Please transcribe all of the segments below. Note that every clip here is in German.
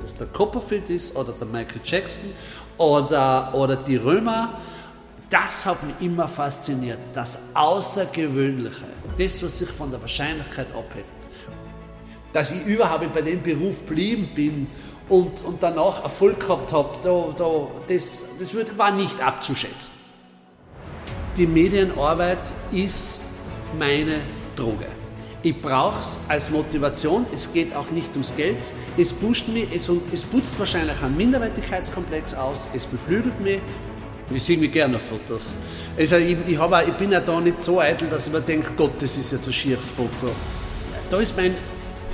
das der Copperfield ist oder der Michael Jackson oder, oder die Römer, das hat mich immer fasziniert. Das Außergewöhnliche, das, was sich von der Wahrscheinlichkeit abhebt. Dass ich überhaupt bei dem Beruf geblieben bin und, und danach Erfolg gehabt habe, da, da, das, das war nicht abzuschätzen. Die Medienarbeit ist meine Droge. Ich brauche es als Motivation, es geht auch nicht ums Geld, es pusht mich, es, es putzt wahrscheinlich einen Minderwertigkeitskomplex aus, es beflügelt mich. Ich sehe mich gerne auf Fotos. Also ich, ich, auch, ich bin ja da nicht so eitel, dass ich mir denke, Gott, das ist jetzt ein schieres Foto. Da ist mein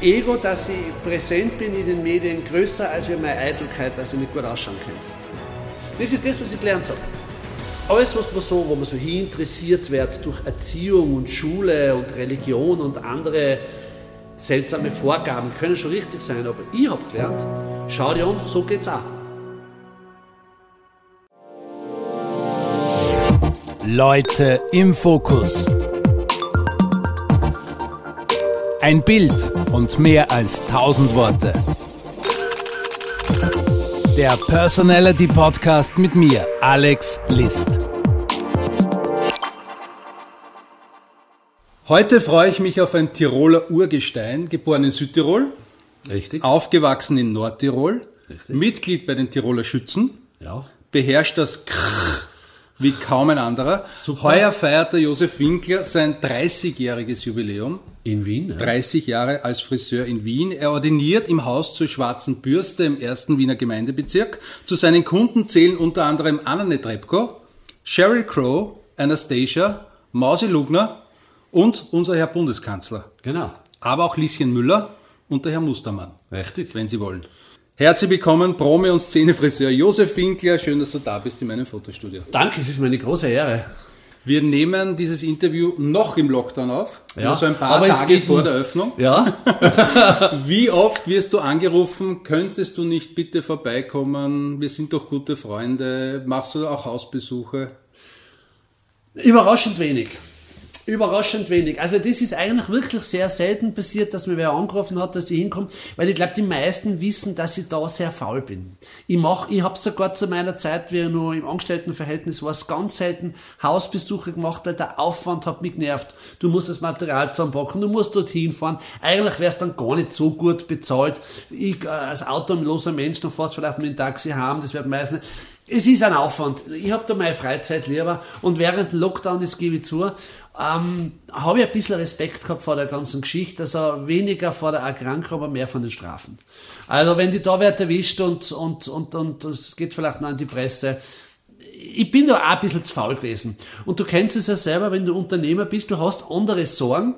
Ego, dass ich präsent bin in den Medien, größer als meine Eitelkeit, dass ich nicht gut ausschauen könnte. Das ist das, was ich gelernt habe alles, was man so, wo man so interessiert wird durch Erziehung und Schule und Religion und andere seltsame Vorgaben, können schon richtig sein, aber ich habe gelernt, schau dir an, so geht's auch. Leute im Fokus. Ein Bild und mehr als tausend Worte. Der Personality Podcast mit mir, Alex List. Heute freue ich mich auf ein Tiroler Urgestein, geboren in Südtirol, Richtig. aufgewachsen in Nordtirol, Richtig. Mitglied bei den Tiroler Schützen, ja. beherrscht das Krrr wie kaum ein anderer. Super. Heuer feiert der Josef Winkler sein 30-jähriges Jubiläum. In Wien? Ja. 30 Jahre als Friseur in Wien. Er ordiniert im Haus zur Schwarzen Bürste im ersten Wiener Gemeindebezirk. Zu seinen Kunden zählen unter anderem Anna Netrebko, Sheryl Crow, Anastasia, Mausi Lugner und unser Herr Bundeskanzler. Genau. Aber auch Lieschen Müller und der Herr Mustermann. Richtig. Wenn Sie wollen. Herzlich willkommen, Promi- und Szenefriseur Josef Winkler. Schön, dass du da bist in meinem Fotostudio. Danke, es ist mir eine große Ehre. Wir nehmen dieses Interview noch im Lockdown auf, Ja, also ein paar Tage vor der Öffnung. Ja? Wie oft wirst du angerufen, könntest du nicht bitte vorbeikommen? Wir sind doch gute Freunde. Machst du auch Hausbesuche? Überraschend wenig. Überraschend wenig. Also das ist eigentlich wirklich sehr selten passiert, dass mir wer angerufen hat, dass ich hinkomme, weil ich glaube, die meisten wissen, dass ich da sehr faul bin. Ich mach, ich habe sogar zu meiner Zeit, wie ich noch im Angestelltenverhältnis war, ganz selten Hausbesuche gemacht, weil der Aufwand hat mich genervt. Du musst das Material zusammenpacken, du musst dorthin fahren. Eigentlich wär's dann gar nicht so gut bezahlt. Ich äh, als autoloser Mensch, dann fährst vielleicht mit dem Taxi heim, das wird meistens es ist ein Aufwand. Ich habe da meine Freizeit lieber und während Lockdown, das gebe ich zu, ähm, habe ich ein bisschen Respekt gehabt vor der ganzen Geschichte, also weniger vor der Erkrankung, aber mehr von den Strafen. Also wenn die da wird erwischt und, und, und, und es geht vielleicht noch an die Presse, ich bin da auch ein bisschen zu faul gewesen. Und du kennst es ja selber, wenn du Unternehmer bist, du hast andere Sorgen,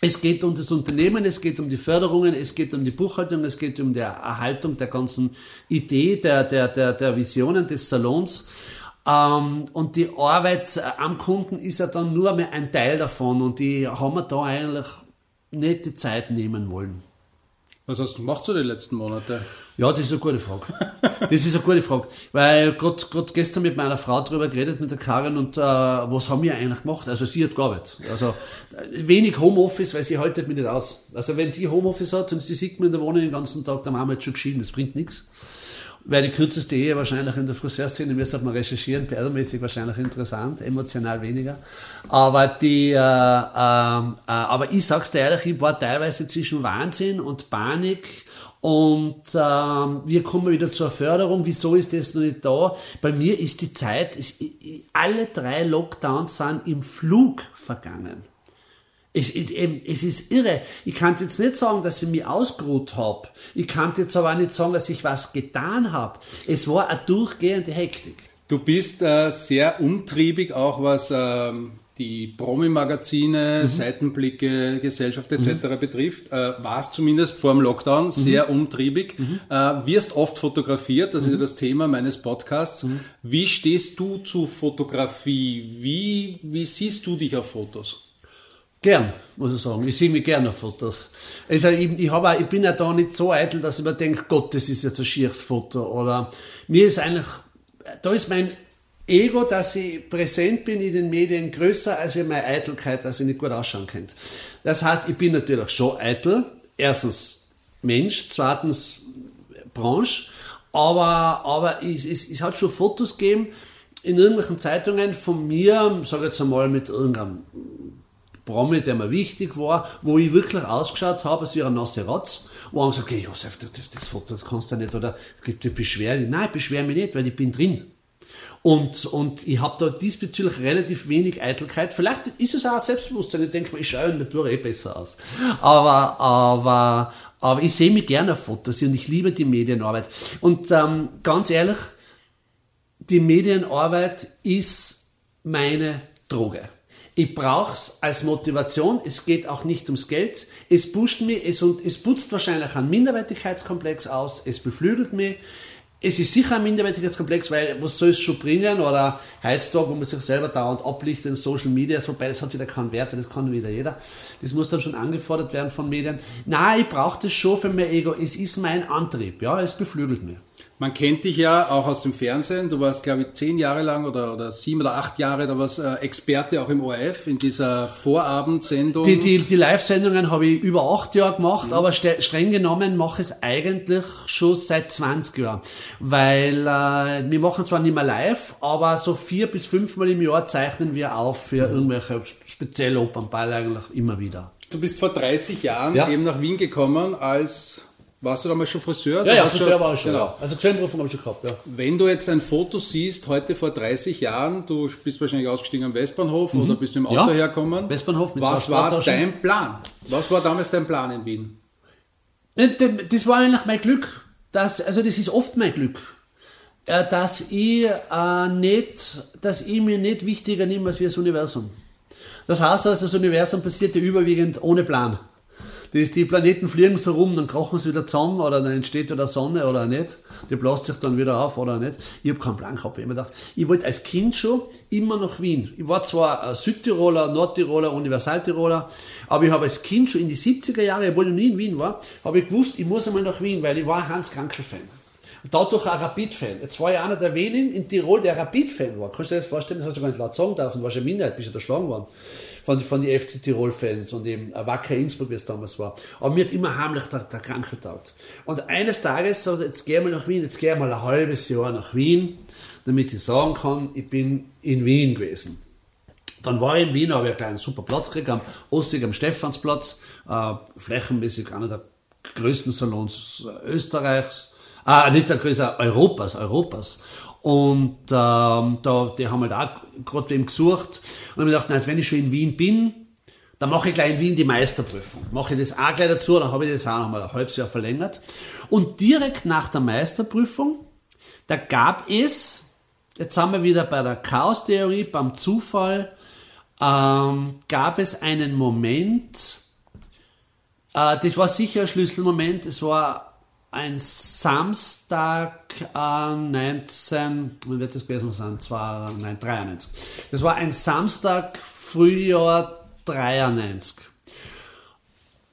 es geht um das Unternehmen, es geht um die Förderungen, es geht um die Buchhaltung, es geht um die Erhaltung der ganzen Idee, der, der, der, der Visionen des Salons. Ähm, und die Arbeit am Kunden ist ja dann nur mehr ein Teil davon und die haben wir da eigentlich nicht die Zeit nehmen wollen. Was hast du gemacht so die letzten Monate? Ja, das ist eine gute Frage. Das ist eine gute Frage. Weil gerade gestern mit meiner Frau drüber geredet, mit der Karin, und äh, was haben wir eigentlich gemacht? Also sie hat gearbeitet. Also äh, wenig Homeoffice, weil sie haltet mich nicht aus. Also wenn sie Homeoffice hat und sie sieht mir in der Wohnung den ganzen Tag, dann haben wir jetzt schon geschieden, das bringt nichts. Wäre die kürzeste Ehe wahrscheinlich in der Friseurszene, müsste man recherchieren, perdermäßig wahrscheinlich interessant, emotional weniger. Aber die, äh, ähm, äh, aber ich sag's dir ehrlich, ich war teilweise zwischen Wahnsinn und Panik und ähm, wir kommen wieder zur Förderung. Wieso ist das noch nicht da? Bei mir ist die Zeit, es, alle drei Lockdowns sind im Flug vergangen. Es, es, eben, es ist irre. Ich kann jetzt nicht sagen, dass ich mich ausgeruht habe. Ich kann jetzt aber auch nicht sagen, dass ich was getan habe. Es war eine durchgehende Hektik. Du bist äh, sehr umtriebig, auch was ähm, die Promi-Magazine, Mhm. Seitenblicke, Gesellschaft etc. betrifft. Äh, warst zumindest vor dem Lockdown Mhm. sehr umtriebig. Äh, wirst oft fotografiert, das ist ja das Thema meines Podcasts. Wie stehst du zu Fotografie? Wie, wie siehst du dich auf Fotos? Gern, muss ich sagen. Ich sehe mich gerne auf Fotos. Also ich, ich, auch, ich bin ja da nicht so eitel, dass ich mir denke, Gott, das ist jetzt ein schieres Foto. Oder mir ist eigentlich, da ist mein Ego, dass ich präsent bin in den Medien, größer als meine Eitelkeit, dass ich nicht gut ausschauen könnte. Das heißt, ich bin natürlich schon eitel. Erstens Mensch, zweitens Branche. Aber, aber es, es, es hat schon Fotos gegeben in irgendwelchen Zeitungen von mir, sag jetzt einmal mit irgendeinem Promi, der mir wichtig war, wo ich wirklich ausgeschaut habe, als wäre ein nasse Rotz, wo haben gesagt, okay, Josef, das, das Foto, das kannst du nicht, oder du beschwer dich. Nein, ich beschwer mich nicht, weil ich bin drin. Und, und ich habe da diesbezüglich relativ wenig Eitelkeit. Vielleicht ist es auch Selbstbewusstsein. Ich denke mir, ich schaue in der Natur eh besser aus. Aber, aber, aber ich sehe mich gerne auf Fotos und ich liebe die Medienarbeit. Und ähm, ganz ehrlich, die Medienarbeit ist meine Droge. Ich brauch's als Motivation. Es geht auch nicht ums Geld. Es pusht mich, es, und es putzt wahrscheinlich einen Minderwertigkeitskomplex aus. Es beflügelt mich es ist sicher ein Minderwertigkeitskomplex, weil was soll es schon bringen? Oder heutzutage, wo man sich selber dauernd ablichtet in Social Media, wobei das hat wieder keinen Wert, das kann wieder jeder. Das muss dann schon angefordert werden von Medien. Nein, ich brauche das schon für mein Ego. Es ist mein Antrieb, ja, es beflügelt mich. Man kennt dich ja auch aus dem Fernsehen. Du warst, glaube ich, zehn Jahre lang oder, oder sieben oder acht Jahre, da warst äh, Experte auch im ORF in dieser Vorabendsendung. Die, die, die Live-Sendungen habe ich über acht Jahre gemacht, mhm. aber streng genommen mache ich es eigentlich schon seit 20 Jahren. Weil äh, wir machen zwar nicht mehr live, aber so vier bis fünfmal im Jahr zeichnen wir auf für mhm. irgendwelche spezielle Opernball eigentlich immer wieder. Du bist vor 30 Jahren ja. eben nach Wien gekommen als warst du damals schon Friseur? Ja, ja, Friseur schon, war ich schon. Genau. Ja. Also Gesellenprüfung habe ich schon gehabt, ja. Wenn du jetzt ein Foto siehst, heute vor 30 Jahren, du bist wahrscheinlich ausgestiegen am Westbahnhof mhm. oder bist mit dem Auto ja. hergekommen. Westbahnhof mit Was war dein Plan? Was war damals dein Plan in Wien? Äh, das war eigentlich mein Glück. Das, also das ist oft mein Glück. Äh, dass ich, äh, nicht, dass ich mir nicht wichtiger nehme als wie das Universum. Das heißt, dass das Universum passiert ja überwiegend ohne Plan. Die, die Planeten fliegen so rum, dann krachen sie wieder zusammen oder dann entsteht wieder Sonne oder nicht. Die bläst sich dann wieder auf oder nicht. Ich habe keinen Plan gehabt. Ich habe gedacht, ich wollte als Kind schon immer nach Wien. Ich war zwar Südtiroler, Nordtiroler, Universaltiroler, aber ich habe als Kind schon in die 70er Jahre, obwohl ich nie in Wien war, habe ich gewusst, ich muss einmal nach Wien, weil ich war Hans Krankel-Fan. Dadurch ein Rapid-Fan. Jetzt war ich einer der wenigen in Tirol, der Rapid-Fan war. Kannst du dir das vorstellen? Das hast du gar nicht laut sagen dürfen. Du warst ja Minderheit, bist ja erschlagen worden von, von den FC Tirol-Fans und eben Wacker Innsbruck, wie es damals war. Aber mir hat immer heimlich der, der Kranke taugt. Und eines Tages, so, jetzt gehen wir nach Wien, jetzt gehen wir mal ein halbes Jahr nach Wien, damit ich sagen kann, ich bin in Wien gewesen. Dann war ich in Wien, habe ich einen kleinen super Platz gekriegt, am Ostig, am Stephansplatz, äh, flächenmäßig einer der größten Salons Österreichs, ah, nicht der größte, Europas, Europas. Und ähm, da, die haben halt auch gerade wem gesucht. Und ich mir gedacht, nein, wenn ich schon in Wien bin, dann mache ich gleich in Wien die Meisterprüfung. Mache ich das auch gleich dazu, dann habe ich das auch nochmal ein halbes Jahr verlängert. Und direkt nach der Meisterprüfung, da gab es, jetzt sind wir wieder bei der Chaostheorie, beim Zufall, ähm, gab es einen Moment, äh, das war sicher ein Schlüsselmoment, es war ein Samstag äh, 19, wie wird das gewesen sein? Zwei, nein, 93. Das war ein Samstag, Frühjahr 93.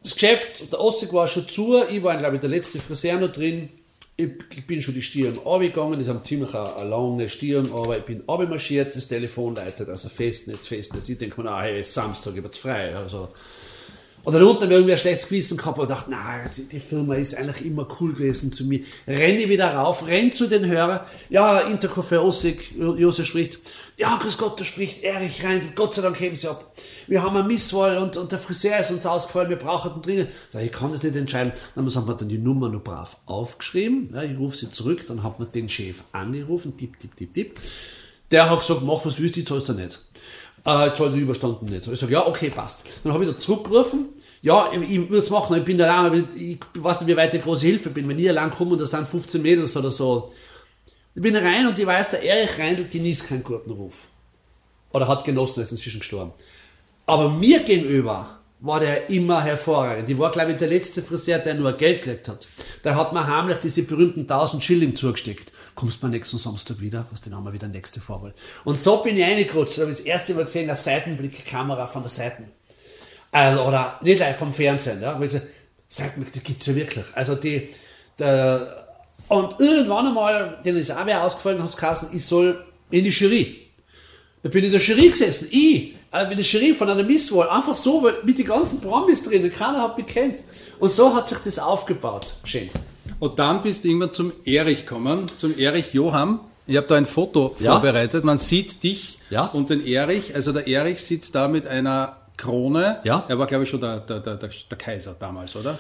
Das Geschäft, der Ostig war schon zu, ich war, glaube ich, der letzte Friseur noch drin. Ich, bin schon die Stirn runtergegangen, das eine ziemlich eine, eine lange Stirn, aber ich bin runtermarschiert, das Telefon leitet, also Festnetz, Festnetz. Ich denke mir, ah, hey, Samstag, ich frei. Also, und dann unten haben wir irgendwie ein schlechtes Gewissen gehabt und dachte, na, die, die, Firma ist eigentlich immer cool gewesen zu mir. Renne wieder rauf, renn zu den Hörern. Ja, Intercafé Ossig, Josef spricht. Ja, grüß Gott, da spricht Erich Reindl. Gott sei Dank heben sie ab. Wir haben eine Misswahl und, und der Friseur ist uns ausgefallen, wir brauchen den dringend. Sag, ich kann das nicht entscheiden. Dann haben wir dann die Nummer noch brav aufgeschrieben. Ja, ich rufe sie zurück, dann hat man den Chef angerufen, tipp, tipp, tipp, tipp. Der hat gesagt, mach was willst, ich zahlst du nicht äh, jetzt halt überstanden nicht. Ich sage, ja, okay, passt. Dann habe ich da zurückgerufen, ja, ich, ich würde es machen, ich bin allein, aber ich, ich weiß nicht, wie weit ich große Hilfe bin. Wenn ich allein komme und da sind 15 Mädels oder so, ich bin rein und ich weiß, der Erich Reindl genießt keinen guten Ruf. Oder hat genossen, ist inzwischen gestorben. Aber mir gegenüber war der immer hervorragend. Ich war, glaube ich, der letzte Friseur, der nur Geld gekriegt hat. Der hat mir heimlich diese berühmten 1000 Schilling zugesteckt kommst du mal nächsten Samstag wieder, was den haben wir wieder nächste Vorwahl. Und so bin ich reingerutscht, da habe ich das erste Mal gesehen, eine Seitenblickkamera von der Seite. Also, oder nicht live vom Fernsehen, ja, weil ich gesagt, Seitenblick, die gibt's ja wirklich. Also die, der, und irgendwann einmal, denen ist auch wer ausgefallen, hat es ich soll in die Jury. Da bin ich in der Jury gesessen, ich, äh, mit der Jury von einer Misswahl, einfach so, mit den ganzen Promis drin, keiner hat mich kennt. Und so hat sich das aufgebaut, schön. Und dann bist du irgendwann zum Erich gekommen, zum Erich Johann. Ich habe da ein Foto Ja. vorbereitet. Man sieht dich Ja. und den Erich. Also der Erich sitzt da mit einer Krone. Ja. Er war, glaube ich, schon der, der, der der Kaiser damals, oder?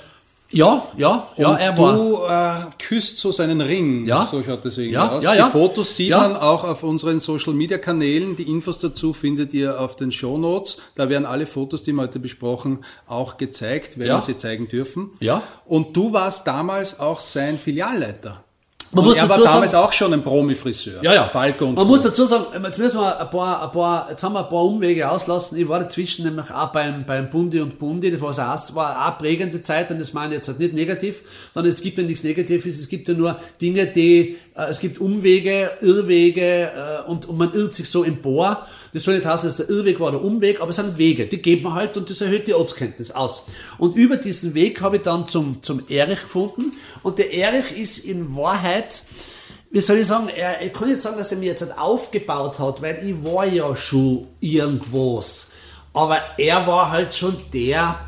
Ja, ja, ja, und er war. du äh, küsst so seinen Ring. Ja. So schaut das irgendwie Ja, aus. ja, ja. Die Fotos sieht Ja. man auch auf unseren Social Media Kanälen. Die Infos dazu findet ihr auf den Show Notes. Da werden alle Fotos, die wir heute besprochen, auch gezeigt, wenn Ja. wir sie zeigen dürfen. Ja. Und du warst damals auch sein Filialleiter. Man muss er war dazu damals sagen- auch schon ein Promi-Friseur. Ja, ja. Falco und Man Co. muss dazu sagen, jetzt müssen wir ein paar, ein paar, jetzt haben wir ein paar Umwege auslassen. Ich war dazwischen nämlich auch beim, beim Bundi und Bundi, das war, auch, war auch eine prägende Zeit und das meine ich jetzt halt nicht negativ, sondern es gibt ja nichts Negatives, es gibt ja nur Dinge, die, äh, es gibt Umwege, Irrwege äh, und, und man irrt sich so empor. Das soll nicht heißen, dass der Irrweg war oder Umweg, aber es sind Wege, die geht man halt und das erhöht die Ortskenntnis aus. Und über diesen Weg habe ich dann zum, zum Erich gefunden und der Erich ist in Wahrheit, wie soll ich sagen, er, ich kann nicht sagen, dass er mir jetzt aufgebaut hat, weil ich war ja schon irgendwas. Aber er war halt schon der,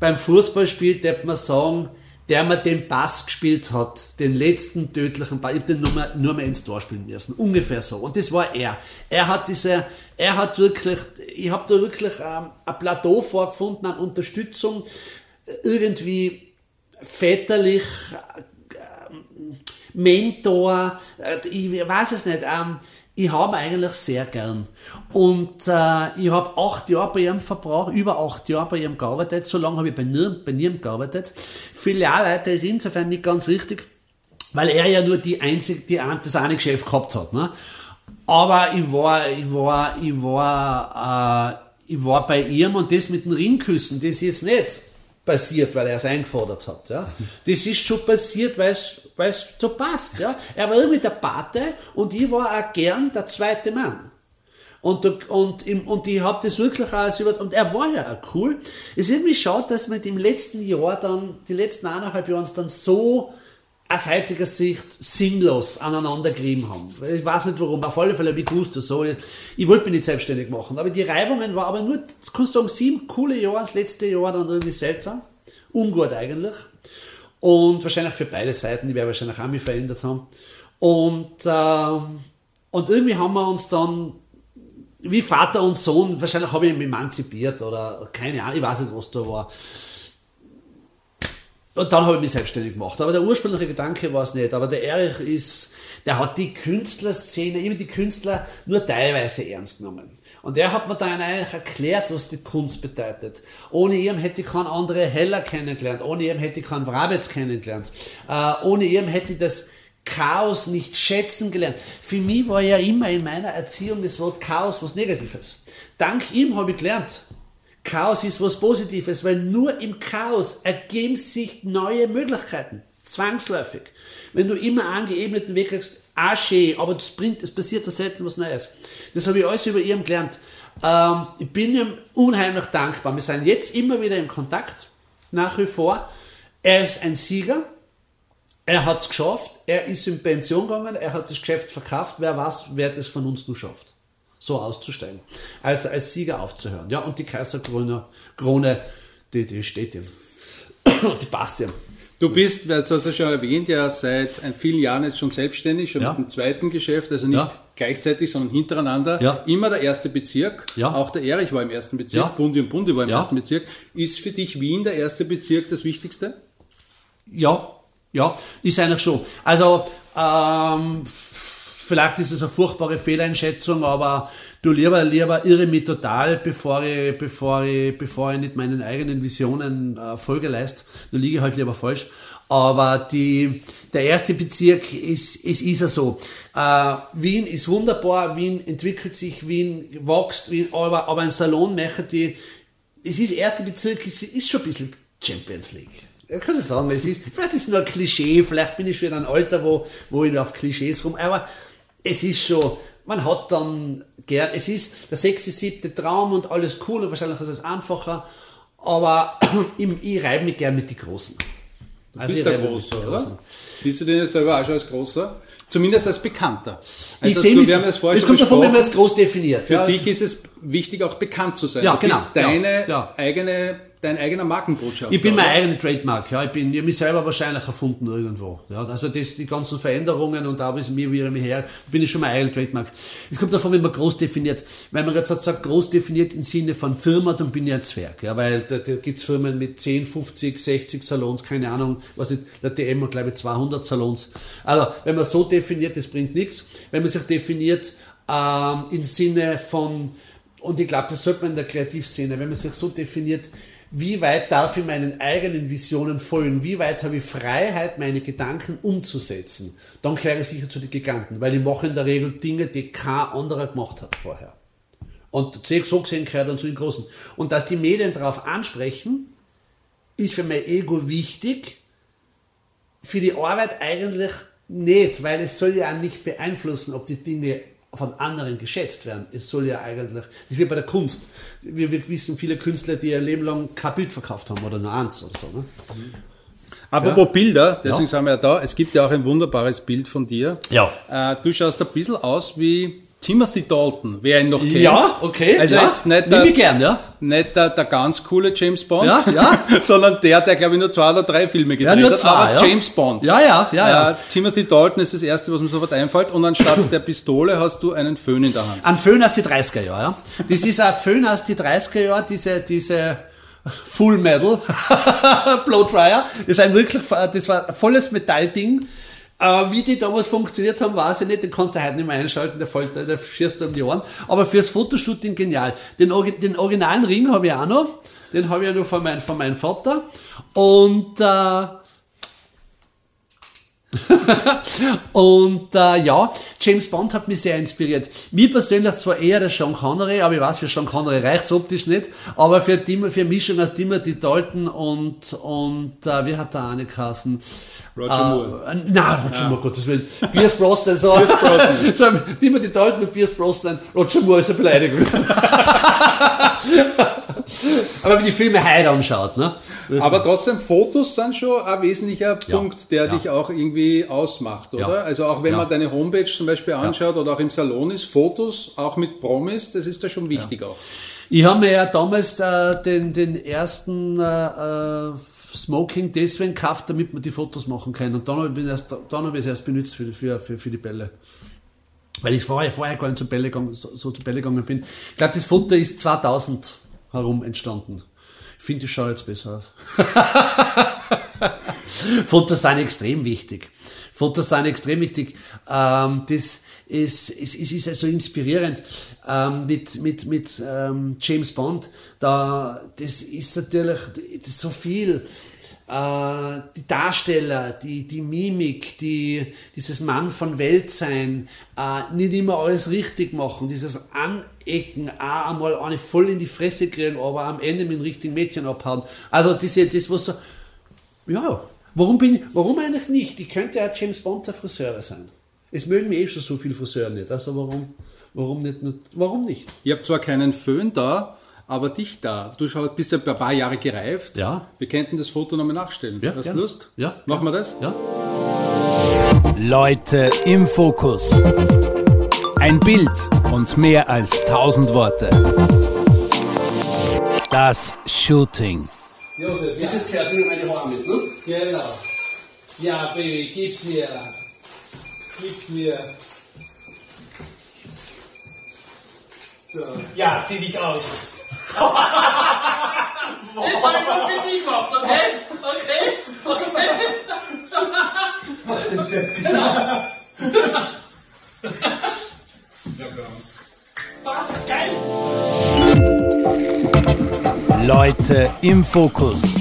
beim Fußballspiel, der man sagen, der mir den Pass gespielt hat, den letzten tödlichen Pass, ich hab den nur mehr, nur mehr ins Tor spielen müssen, ungefähr so. Und das war er. Er hat diese, er hat wirklich, ich habe da wirklich ähm, ein Plateau vorgefunden an Unterstützung, irgendwie väterlich, Mentor, äh, ich weiß es nicht, ähm, ich habe eigentlich sehr gern. Und äh, ich habe acht Jahre bei ihm verbraucht, über acht Jahre bei ihm gearbeitet, so lange habe ich bei niemandem bei nirgendwo gearbeitet. Filialleiter ist insofern nicht ganz richtig, weil er ja nur die einzige, die, ein- das eine Geschäft gehabt hat. Ne? Aber ich war, ich war, ich war, äh, ich war bei ihm und das mit den Ringküssen, das ist jetzt nicht passiert, weil er es eingefordert hat. Ja? Das ist schon passiert, weil es so passt. Ja? Er war irgendwie der Pate und ich war auch gern der zweite Mann. Und, und, und ich habe das wirklich als über, und er war ja auch cool. Es ist irgendwie schade, dass wir im letzten Jahr dann, die letzten eineinhalb Jahre uns dann so aus heutiger Sicht sinnlos aneinander gerieben haben. Ich weiß nicht warum, auf alle Fälle ich gewusst, das so. Ich wollte mich nicht selbstständig machen, aber die Reibungen waren aber nur, kannst du sagen, sieben coole Jahre, das letzte Jahr dann irgendwie seltsam. Ungut eigentlich. Und wahrscheinlich für beide Seiten, die werden wahrscheinlich auch mich verändert haben. Und, ähm, und irgendwie haben wir uns dann, wie Vater und Sohn, wahrscheinlich habe ich ihn emanzipiert oder keine Ahnung, ich weiß nicht, was da war. Und dann habe ich mich selbstständig gemacht. Aber der ursprüngliche Gedanke war es nicht. Aber der Erich ist, der hat die Künstlerszene, immer die Künstler nur teilweise ernst genommen. Und er hat mir dann eigentlich erklärt, was die Kunst bedeutet. Ohne ihn hätte ich keinen anderen Heller kennengelernt. Ohne ihn hätte ich keinen Wrabetz kennengelernt. Äh, ohne ihn hätte ich das Chaos nicht schätzen gelernt. Für mich war ja immer in meiner Erziehung das Wort Chaos was Negatives. Dank ihm habe ich gelernt, Chaos ist was Positives, weil nur im Chaos ergeben sich neue Möglichkeiten. Zwangsläufig. Wenn du immer einen geebneten Weg kriegst, auch schön, aber das bringt, es passiert da selten was Neues. Das habe ich alles über ihn gelernt. Ähm, ich bin ihm unheimlich dankbar. Wir sind jetzt immer wieder in Kontakt, nach wie vor. Er ist ein Sieger. Er hat es geschafft. Er ist in Pension gegangen. Er hat das Geschäft verkauft. Wer weiß, wer das von uns nur schafft so auszusteigen. Also als Sieger aufzuhören. Ja, und die Kaiserkrone, Krone, die, die steht ihm. die passt ihm. Du bist, das hast du schon erwähnt, ja seit ein vielen Jahren jetzt schon selbstständig, schon Ja. mit dem zweiten Geschäft, also nicht Ja. gleichzeitig, sondern hintereinander. Ja. Immer der erste Bezirk. Ja. Auch der Erich war im ersten Bezirk, Ja. Bundi und Bundi war im ersten Bezirk. Ist für dich Wien der erste Bezirk das Wichtigste? Ja, ja, ist eigentlich schon. Also, ähm, vielleicht ist es eine furchtbare Fehleinschätzung, aber du lieber, lieber irre mich total, bevor ich, bevor ich, bevor ich nicht meinen eigenen Visionen äh, Folge leist. Da liege ich halt lieber falsch. Aber die, der erste Bezirk ist, es ist ja so. Äh, Wien ist wunderbar, Wien entwickelt sich, Wien wächst, Wien, aber, aber ein Salon möchte die, es ist erste Bezirk, ist, ist schon ein bisschen Champions League. Ich kann es sagen, es ist, vielleicht ist es nur ein Klischee, vielleicht bin ich schon in einem Alter, wo, wo ich auf Klischees rum, aber es ist schon, man hat dann gern, es ist der sechste, siebte Traum und alles cool und wahrscheinlich ist es einfacher, aber ich, ich reibe mich gern mit den Großen. Du Also bist ich der Große, oder? Siehst du den jetzt selber auch schon als Großer? Zumindest als Bekannter. Ich Also, sehe du- mich, das es kommt davon, wenn man jetzt groß definiert. Für ja, dich ist es wichtig, auch bekannt zu sein. Ja, du genau, bist deine ja, ja. eigene dein eigener Markenbotschafter. Ich bin mein eigener Trademark, ja. Ich bin ich mich selber wahrscheinlich erfunden irgendwo. Ja, also das, die ganzen Veränderungen und auch wie mir, wie er mich her, bin ich schon mein eigener Trademark. Es kommt davon, wenn man groß definiert. Wenn man jetzt sagt, groß definiert im Sinne von Firma, dann bin ich ein Zwerg. Ja, weil da, da gibt's Firmen mit 10, 50, 60 Salons, keine Ahnung, was nicht, der DM hat glaube ich 200 Salons. Also, wenn man so definiert, das bringt nichts. Wenn man sich definiert ähm, im Sinne von, und ich glaube, das sollte man in der Kreativszene, wenn man sich so definiert, wie weit darf ich meinen eigenen Visionen folgen? Wie weit habe ich Freiheit, meine Gedanken umzusetzen? Dann kehre ich sicher zu den Giganten, weil ich mache in der Regel Dinge, die kein anderer gemacht hat vorher. Und so gesehen gehört dann zu den Großen. Und dass die Medien darauf ansprechen, ist für mein Ego wichtig, für die Arbeit eigentlich nicht, weil es soll ja auch nicht beeinflussen, ob die Dinge von anderen geschätzt werden. Es soll ja eigentlich, das ist wie bei der Kunst. Wir, wir wissen viele Künstler, die ihr Leben lang kein Bild verkauft haben oder nur eins oder so. Ne? Apropos Bilder, deswegen Ja. sind wir ja da. Es gibt ja auch ein wunderbares Bild von dir. Ja. Äh, du schaust ein bisschen aus wie Timothy Dalton, wer ihn noch kennt. Ja, okay. Also ja. jetzt nicht der, gern, ja. nicht der, der ganz coole James Bond, Ja, ja. sondern der, der glaube ich nur zwei oder drei Filme gedreht Ja, nur hat, zwei, aber ja. James Bond. Ja, ja, ja, ja. Äh, Timothy Dalton ist das erste, was mir sofort einfällt. Und anstatt der Pistole hast du einen Föhn in der Hand. Ein Föhn aus die 30er Jahre, ja. Das ist ein Föhn aus die 30er Jahre, diese, diese Full Metal Blowdryer. Das ist ein wirklich, das war ein volles Metallding. Äh, wie die damals funktioniert haben, weiß ich nicht, den kannst du heute nicht mehr einschalten, der fällt, der schießt um die Ohren. Aber fürs Fotoshooting genial. Den, den originalen Ring habe ich auch noch. Den habe ich ja noch von, mein, von meinem Vater. Und, äh, und äh, ja, James Bond hat mich sehr inspiriert. Mir persönlich zwar eher der Sean Connery, aber ich weiß, für Sean Connery reicht's optisch nicht, aber für, Tim, für Mischung aus Timothy Dalton und, und äh, wie hat der eine geheißen? Roger äh, Moore. äh, Nein, Roger Moore, Gottes Willen. Pierce Brosnan, so. Pierce Brosnan. so Timothy Dalton und Pierce Brosnan. Roger Moore ist eine Beleidigung. aber wenn man die Filme heute anschaut, ne? Aber trotzdem, Fotos sind schon ein wesentlicher Ja, Punkt, der ja. dich auch irgendwie ausmacht, oder? Ja. Also auch wenn Ja. man deine Homepage zum Beispiel anschaut oder auch im Salon ist, Fotos auch mit Promis, das ist da schon wichtig auch. Ich habe mir ja damals äh, den, den ersten äh, äh, Smoking deswegen gekauft, damit man die Fotos machen kann. Und dann habe ich, dann hab es erst benutzt für, die- für, für, für die Bälle. Weil ich vorher, vorher gar nicht zu Bälle gegangen, so, so zu Bälle gegangen bin. Ich glaube, das Foto ist 2000 herum entstanden. Ich finde, das schaut jetzt besser aus. Fotos sind extrem wichtig. Fotos sind extrem wichtig. Ähm, das ist, es, es ist also inspirierend ähm, mit, mit, mit ähm, James Bond. Da, das ist natürlich das ist so viel. Äh, die Darsteller, die, die Mimik, die, dieses Mann von Welt sein, äh, nicht immer alles richtig machen, dieses Anecken, auch einmal eine voll in die Fresse kriegen, aber am Ende mit dem richtigen Mädchen abhauen. Also diese, das, was so, ja, warum bin ich, warum eigentlich nicht? Ich könnte ja James Bond der Friseur sein. Es mögen mir eh schon so viele Friseure nicht, also warum, warum nicht, warum nicht? Ich habe zwar keinen Föhn da, aber dich da. Du schaust, bist ja ein paar Jahre gereift. Ja. Wir könnten das Foto nochmal nachstellen. Ja, Hast du. Lust? Ja. Machen wir das? Ja? Leute im Fokus. Ein Bild und mehr als tausend Worte. Das Shooting. Josef, Dieses gehört mir meine mit, ne? Genau. Ja, Baby, gib's mir. Gib's mir. So. Ja, zieh dich aus. Das habe ich nur für dich gemacht, okay? Okay? Okay? Was? Geil! Leute im Fokus.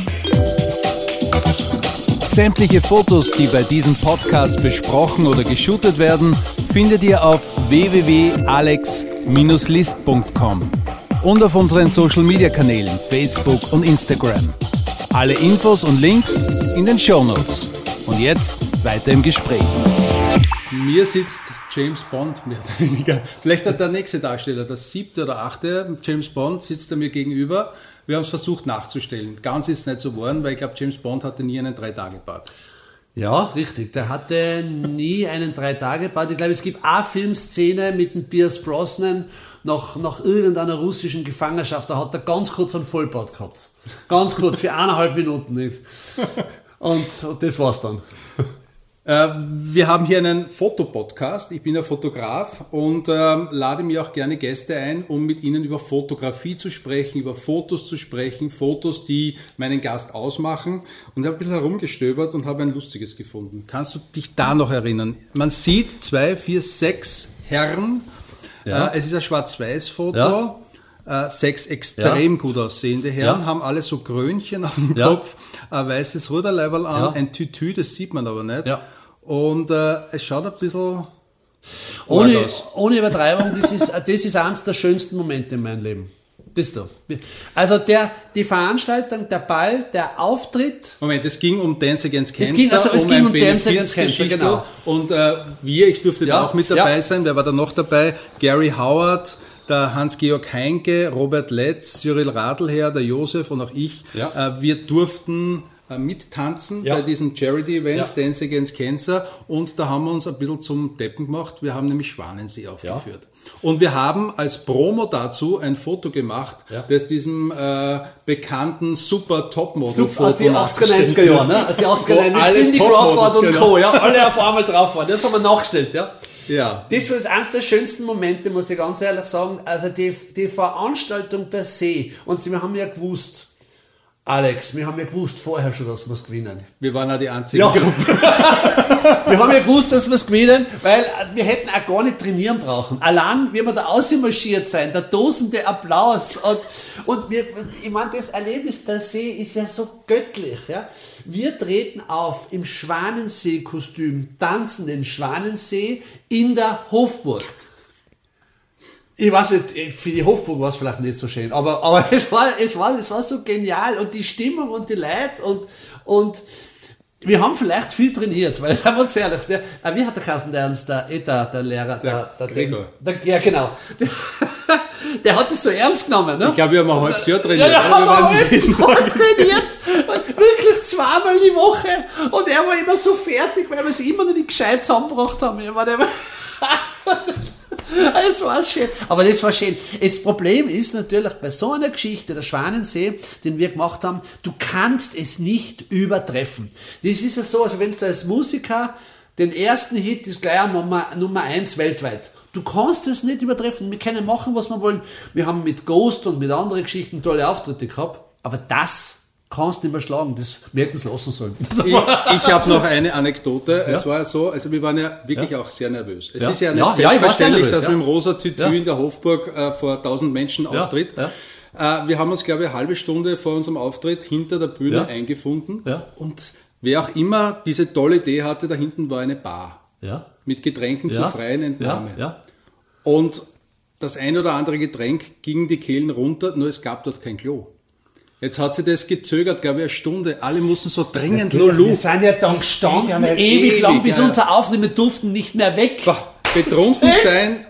Sämtliche Fotos, die bei diesem Podcast besprochen oder geshootet werden, findet ihr auf www.alex-list.com und auf unseren Social Media Kanälen Facebook und Instagram. Alle Infos und Links in den Show Notes. Und jetzt weiter im Gespräch. Mir sitzt James Bond mehr oder weniger. Vielleicht hat der nächste Darsteller, der siebte oder achte, James Bond, sitzt er mir gegenüber. Wir haben es versucht nachzustellen. Ganz ist es nicht so geworden, weil ich glaube, James Bond hatte nie einen Drei-Tage-Bart. Ja, richtig. Der hatte nie einen Drei-Tage-Bart. Ich glaube, es gibt eine Filmszene mit dem Pierce Brosnan nach, nach irgendeiner russischen Gefangenschaft. Da hat er ganz kurz einen Vollbart gehabt. Ganz kurz, für eineinhalb Minuten nichts. Und, und das war's dann. Äh, wir haben hier einen Fotopodcast. Ich bin ein Fotograf und ähm, lade mir auch gerne Gäste ein, um mit ihnen über Fotografie zu sprechen, über Fotos zu sprechen, Fotos, die meinen Gast ausmachen. Und ich habe ein bisschen herumgestöbert und habe ein lustiges gefunden. Kannst du dich da noch erinnern? Man sieht zwei, vier, sechs Herren. Ja. Äh, es ist ein Schwarz-Weiß-Foto. Ja. Äh, sechs extrem Ja. gut aussehende Herren Ja. haben alle so Krönchen auf dem Ja. Kopf, ein weißes Ruderleiberl an, ein Tütü, das sieht man aber nicht. Und äh, es schaut ein bisschen Ohne, ohne Übertreibung, das ist, das ist eines der schönsten Momente in meinem Leben. Das da. Also der, die Veranstaltung, der Ball, der Auftritt, Moment, es ging um Dance Against Cancer. ging- also es um ging um Dance Against Cancer, genau. Und äh, wir, ich durfte Ja, da auch mit dabei ja. sein. Wer war da noch dabei? Gary Howard, der Hans-Georg Heinke, Robert Letz, Cyril Radlherr, der Josef und auch ich. Ja. Äh, wir durften äh, mittanzen Ja. bei diesem Charity-Event Ja. Dance Against Cancer und da haben wir uns ein bisschen zum Deppen gemacht. Wir haben nämlich Schwanensee aufgeführt. Und wir haben als Promo dazu ein Foto gemacht, Ja. das diesem äh, bekannten super Topmodel Super, aus den 80er, 90er Jahren, ne? Aus den 80er Wo Jahren mit Cindy Crawford und genau. Co., ja? Alle auf einmal drauf waren. Das haben wir nachgestellt, ja? Ja. Das war eines der schönsten Momente, muss ich ganz ehrlich sagen. Also die, die Veranstaltung per se. Und wir haben ja gewusst, Alex, wir haben ja gewusst vorher schon, dass wir es gewinnen. Wir waren ja die einzigen Ja. Gruppe. Wir haben ja gewusst, dass wir es gewinnen, weil wir hätten auch gar nicht trainieren brauchen. Allein, wie wir da ausmarschiert sein, der tosende Applaus und, und wir, ich meine, das Erlebnis per se ist ja so göttlich, ja. Wir treten auf im Schwanensee-Kostüm, tanzen den Schwanensee in der Hofburg. Ich weiß nicht, für die Hofburg war es vielleicht nicht so schön, aber, aber es, war, es, war, es war so genial und die Stimmung und die Leute und, und wir haben vielleicht viel trainiert, weil, sagen wir uns ehrlich, der, äh, wie hat der Kassen, der uns, der, eh, der, der Lehrer, der, der, Gregor. Der, ja, genau. Der, der hat es so ernst genommen, ne? Ich glaube, wir haben ein halbes Jahr ja, trainiert. ja, aber wir aber waren jetzt war trainiert. Und Wirklich zweimal die Woche. Und er war immer so fertig, weil wir sie immer noch nicht gescheit zusammengebracht haben. Ich meine, Es war schön. Aber das war schön. Das Problem ist natürlich bei so einer Geschichte, der Schwanensee, den wir gemacht haben, du kannst es nicht übertreffen. Das ist ja so, also wenn du als Musiker den ersten Hit ist gleich Nummer, Nummer eins weltweit. Du kannst es nicht übertreffen. Wir können machen, was wir wollen. Wir haben mit Ghost und mit anderen Geschichten tolle Auftritte gehabt. Aber das kannst nicht mehr schlagen. Das wir hätten es lassen sollen. Ich, ich habe noch eine Anekdote. Es war ja so, also wir waren ja wirklich auch sehr nervös. Es Ja. ist ja nicht Ja, ja, selbstverständlich, nervös, dass ja. man im rosa Tütü Ja. in der Hofburg äh, vor 1000 Menschen auftritt. ja. Äh, wir haben uns, glaube ich, eine halbe Stunde vor unserem Auftritt hinter der Bühne Ja. eingefunden. Ja. Und wer auch immer diese tolle Idee hatte, da hinten war eine Bar Ja. mit Getränken Ja. zur freien Entnahme. Ja. ja. Und das ein oder andere Getränk ging die Kehlen runter, nur es gab dort kein Klo. Jetzt hat sie das gezögert, glaube ich, eine Stunde. Alle mussten so dringend Lulu. Wir sind ja dann gestanden, ewig, ewig, lang, bis ja. unser Aufnehmen durften nicht mehr weg. Betrunken sein,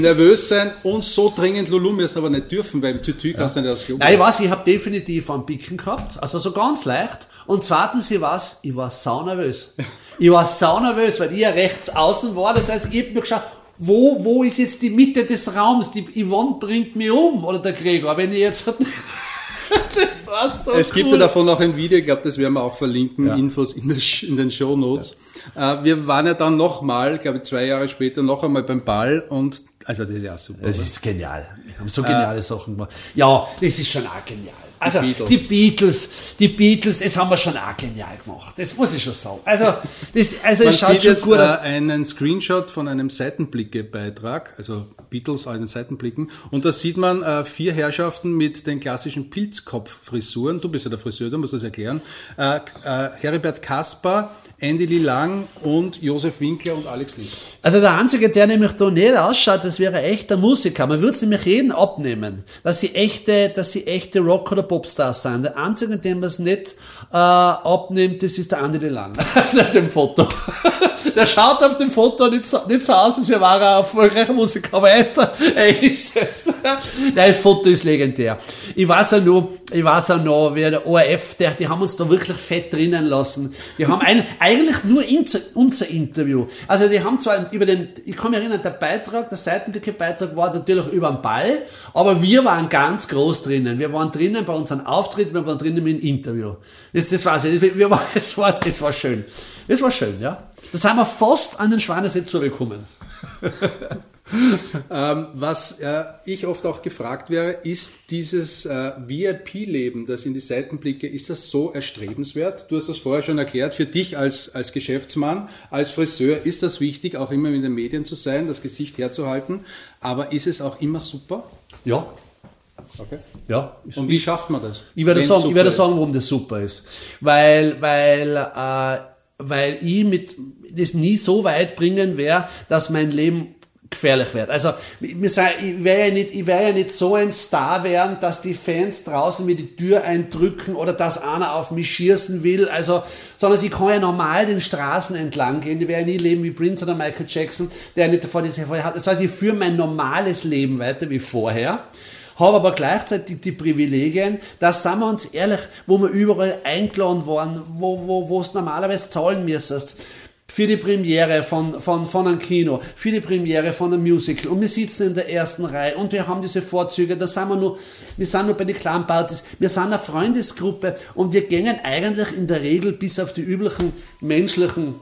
nervös sein und so dringend Lulu müssen aber nicht dürfen, weil im Tütü kannst du nicht Klo Nein, ich weiß, ich habe definitiv einen Picken gehabt, also so ganz leicht. Und zweitens, ich weiß, ich war saunervös. Ich war saunervös, weil ich ja rechts außen war. Das heißt, ich habe nur geschaut, wo, wo ist jetzt die Mitte des Raums? Die Yvonne bringt mich um, oder der Gregor, wenn ich jetzt... das war so Es gibt cool. ja davon auch ein Video, ich glaube, das werden wir auch verlinken, Infos in, der, in den Show Notes. Äh, wir waren ja dann nochmal, glaube ich, zwei Jahre später noch einmal beim Ball und, also das ist ja super. Das ist genial. Wir haben so geniale Sachen gemacht. Ja, das ist schon auch genial. Also die Beatles. Beatles. die Beatles, das haben wir schon auch genial gemacht. Das muss ich schon sagen. Also, das, also Man es schaut sieht schon jetzt gut äh, aus. einen Screenshot von einem Seitenblicke-Beitrag, also Beatles den Seitenblicken. Und da sieht man äh, vier Herrschaften mit den klassischen Pilzkopffrisuren. Du bist ja der Friseur, du musst das erklären. Äh, äh, Heribert Kaspar, Andy Lee Lang und Josef Winkler und Alex List. Also der Einzige, der nämlich da nicht ausschaut, das wäre echter Musiker. Man würde es nämlich jeden abnehmen, dass sie echte, dass sie echte Rock- oder Popstars sind. Der Einzige, den man es nicht äh, abnimmt, das ist der Andi Lang auf dem Foto. der schaut auf dem Foto nicht so, nicht so aus, als wäre er ein erfolgreicher Musiker, aber er ist, er ist es. Nein, das Foto ist legendär. Ich weiß auch noch, ich weiß auch noch, wie der ORF, der, die haben uns da wirklich fett drinnen lassen. Die haben ein, eigentlich nur unser, unser Interview. Also die haben zwar über den, ich kann mich erinnern, der Beitrag, der Seitenblicke-Beitrag war natürlich über den Ball, aber wir waren ganz groß drinnen. Wir waren drinnen bei unseren Auftritten, wir waren drinnen mit dem Interview. Das, das war's. Wir waren, das, war, das war schön. Das war schön, ja. Da sind wir fast an den Schwanesee zurückgekommen. Ähm, was äh, ich oft auch gefragt wäre, ist dieses äh, VIP-Leben, das in die Seitenblicke, ist das so erstrebenswert? Du hast das vorher schon erklärt, für dich als, als Geschäftsmann, als Friseur ist das wichtig, auch immer in den Medien zu sein, das Gesicht herzuhalten, aber ist es auch immer super? Ja. Okay. Ja. Und wie schafft man das? Ich werde sagen, ich werde sagen, warum das super ist. Weil, weil, äh, weil ich mit, das nie so weit bringen werde, dass mein Leben gefährlich wird. Also, ich wäre ja nicht, ich wäre ja nicht so ein Star werden, dass die Fans draußen mir die Tür eindrücken oder dass einer auf mich schießen will. Also, sondern ich kann ja normal den Straßen entlang gehen. Ich werde ja nie leben wie Prince oder Michael Jackson, der nicht davor diese vorher hat. Das heißt, ich führe mein normales Leben weiter wie vorher habe aber gleichzeitig die Privilegien, dass, sagen wir uns ehrlich, wo wir überall eingeladen waren, wo, wo, wo es normalerweise zahlen müsstest, für die Premiere von, von, von einem Kino, für die Premiere von einem Musical. Und wir sitzen in der ersten Reihe und wir haben diese Vorzüge, da sind wir nur, wir sind nur bei den kleinen Partys, wir sind eine Freundesgruppe und wir gehen eigentlich in der Regel bis auf die üblichen menschlichen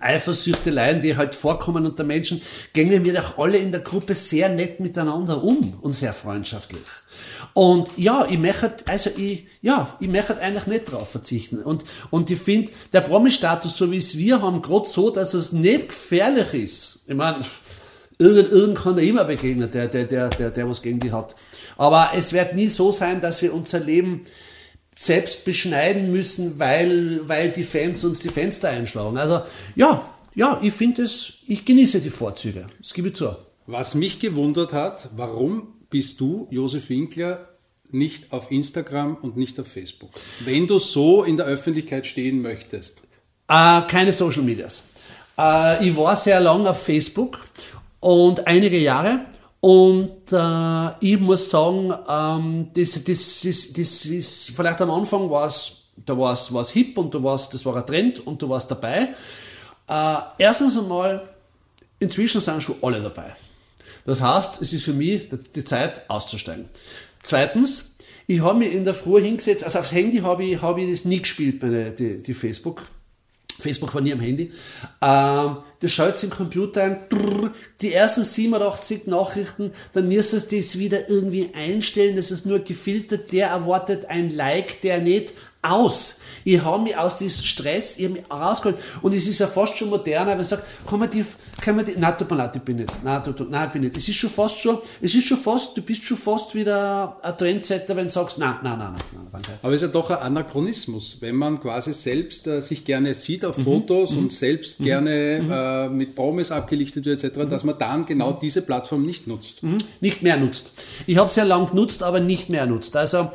Eifersüchteleien, die halt vorkommen unter Menschen, gehen wir doch alle in der Gruppe sehr nett miteinander um und sehr freundschaftlich. Und ja, ich möchte, also ich, ja, ich möchte eigentlich nicht drauf verzichten. Und, und ich finde, der Promi-Status, so wie es wir haben, gerade so, dass es nicht gefährlich ist. Ich meine, irgend, irgend kann er immer begegnen, der, der, der, der, der was gegen die hat. Aber es wird nie so sein, dass wir unser Leben selbst beschneiden müssen, weil, weil die Fans uns die Fenster einschlagen. Also, ja, ja, ich finde es, ich genieße die Vorzüge. Das gebe ich zu. Was mich gewundert hat, warum bist du, Josef Winkler, nicht auf Instagram und nicht auf Facebook? Wenn du so in der Öffentlichkeit stehen möchtest. Äh, keine Social Medias. Äh, ich war sehr lange auf Facebook und einige Jahre. Und äh, ich muss sagen, ähm, das, das, ist, das ist, vielleicht am Anfang war es, da war es, war es hip und da war's, das war ein Trend und du warst dabei. Äh, erstens einmal, inzwischen sind schon alle dabei. Das heißt, es ist für mich die- Zeit auszusteigen. Zweitens, ich habe mich in der Früh hingesetzt, also aufs Handy habe ich, habe ich das nie gespielt, meine, die, die Facebook. Facebook war nie am Handy. Ähm, du schaut im Computer ein, drrr, die ersten 87 Nachrichten, dann müsstest du das wieder irgendwie einstellen, das ist nur gefiltert, der erwartet ein Like, der nicht aus. Ich habe mich aus diesem Stress ich hab mich rausgeholt. Und es ist ja fast schon moderner, wenn man sagt, kann man die, kann man die, nein, tut mir leid, ich bin nicht, nein, du, du, nein, ich bin nicht. Es ist schon fast schon, es ist schon fast, du bist schon fast wieder ein Trendsetter, wenn du sagst, nein, nein, nein, nein, nein. Aber es ist ja doch ein Anachronismus, wenn man quasi selbst äh, sich gerne sieht auf Fotos und selbst gerne äh, mit Promis abgelichtet wird etc., dass man dann genau diese Plattform nicht nutzt. nicht mehr nutzt. Ich habe sehr lang genutzt, aber nicht mehr nutzt. Also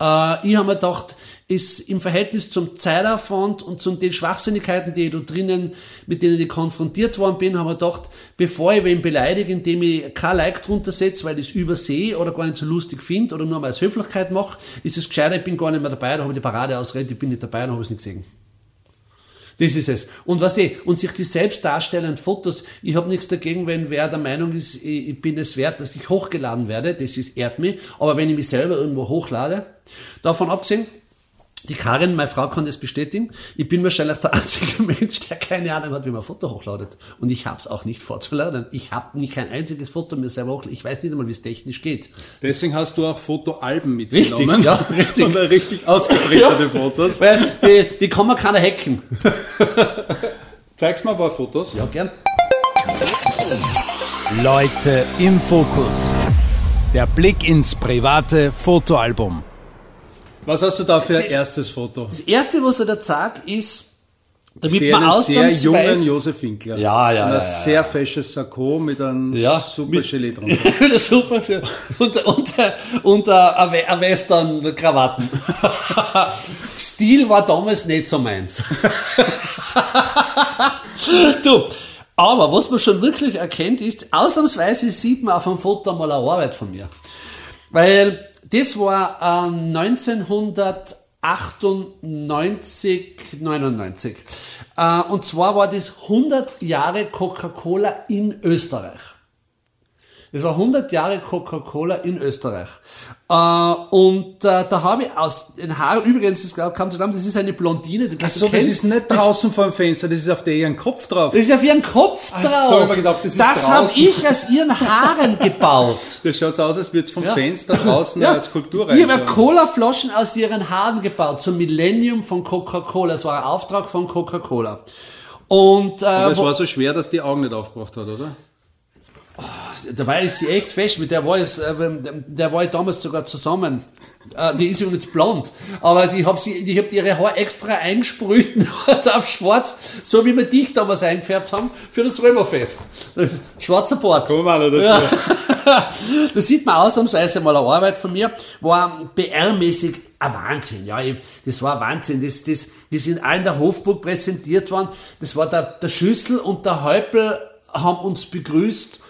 äh, ich habe mir gedacht, ist im Verhältnis zum Zeitaufwand und zu den Schwachsinnigkeiten, die ich da drinnen, mit denen ich konfrontiert worden bin, habe ich gedacht, bevor ich wen beleidige, indem ich kein Like drunter setze, weil ich es übersehe oder gar nicht so lustig finde oder nur mal als Höflichkeit mache, ist es gescheiter, ich bin gar nicht mehr dabei, da habe ich die Parade ausredet, ich bin nicht dabei, dann habe ich es nicht gesehen. Das ist es. Und was die, und sich die selbst darstellenden Fotos, ich habe nichts dagegen, wenn wer der Meinung ist, ich, ich bin es wert, dass ich hochgeladen werde, das ist ehrt mich, aber wenn ich mich selber irgendwo hochlade, davon abgesehen, die Karin, meine Frau, kann das bestätigen. Ich bin wahrscheinlich der einzige Mensch, der keine Ahnung hat, wie man ein Foto hochladet. Und ich habe es auch nicht vorzuladen. Ich habe nicht kein einziges Foto mir selber hochladen. Ich weiß nicht einmal, wie es technisch geht. Deswegen hast du auch Fotoalben mitgenommen. ja, richtig. Und richtig ausgeprägte Fotos. Weil die, die kann man keiner hacken. Zeig's mal ein paar Fotos. Ja, gern. Leute im Fokus. Der Blick ins private Fotoalbum. Was hast du da für ein erstes Foto? Das erste, was er da sagt, ist, damit sehe man einen sehr jungen Josef Winkler. Ja, ja, Und ein ja, ja, sehr fesches Sakko mit einem Ja, super mit- Gelee drunter. Das ist super schön. Und, und, und äh, ein We- ein Western-Krawatten. Stil war damals nicht so meins. du, aber was man schon wirklich erkennt ist, ausnahmsweise sieht man auf einem Foto mal eine Arbeit von mir. Weil das war äh, 1998, 99. Äh, und zwar war das 100 Jahre Coca-Cola in Österreich. Das war 100 Jahre Coca-Cola in Österreich. Äh, und äh, da habe ich aus den Haaren, übrigens, das kam zusammen, das ist eine Blondine. Die Ach so, das ist nicht draußen vor dem Fenster, das ist auf der ihren Kopf drauf. Das ist auf ihren Kopf Ach drauf. so, ich gedacht, das ist das habe ich aus ihren Haaren gebaut. Das schaut so aus, als würde es vom Ja. Fenster draußen Ja. eine Skulptur Ich habe. Cola-Flaschen aus ihren Haaren gebaut, zum Millennium von Coca-Cola. Das war ein Auftrag von Coca-Cola. Und, äh, Das wo- war so schwer, dass die Augen nicht aufgebracht hat, oder? Dabei ist sie echt fest, mit der war ich, äh, der war ich damals sogar zusammen. Äh, Die ist übrigens blond, aber die hab sie, die hab ihre Haare extra eingesprüht auf schwarz, so wie wir dich damals eingefärbt haben für das Römerfest. Schwarzer Bart. Auch noch dazu. da sieht man ausnahmsweise mal eine Arbeit von mir, war PR-mäßig ein Wahnsinn. Ja, ich- das war ein Wahnsinn. Das, das, die sind auch in der Hofburg präsentiert worden. Das war der, der Schüssel und der Häupl haben uns begrüßt.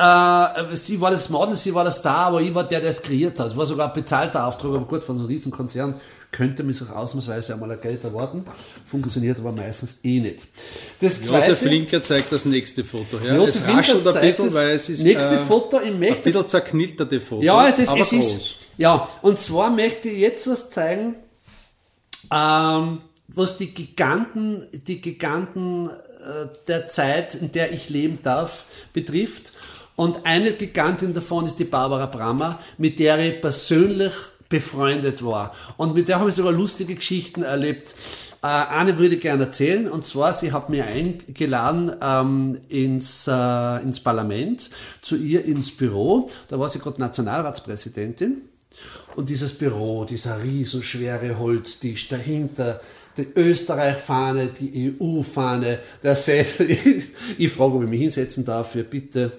Äh, sie war das Model, sie war der Star, aber ich war der, der es kreiert hat. Es war sogar ein bezahlter Auftrag, aber gut, von so einem Riesenkonzern könnte man sich ausnahmsweise einmal ein Geld erwarten. Funktioniert aber meistens eh nicht. Das Josef Linker zeigt das nächste Foto. Ja, Josef es raschelt ein bisschen, das weil es ist nächste äh, Foto. Ich ein möchte bisschen zerknitterte Fotos, ja, das, aber es groß. ist, ja, und zwar möchte ich jetzt was zeigen, ähm, was die Giganten, die Giganten äh, der Zeit, in der ich leben darf, betrifft. Und eine Gigantin davon ist die Barbara Brammer, mit der ich persönlich befreundet war. Und mit der habe ich sogar lustige Geschichten erlebt. Äh, eine würde ich gerne erzählen, und zwar, sie hat mir eingeladen ähm, ins, äh, ins Parlament, zu ihr ins Büro. Da war sie gerade Nationalratspräsidentin. Und dieses Büro, dieser riesenschwere Holztisch, dahinter die Österreich-Fahne, die EU-Fahne, der Sessel. Ich frage, ob ich mich hinsetzen darf, ja bitte.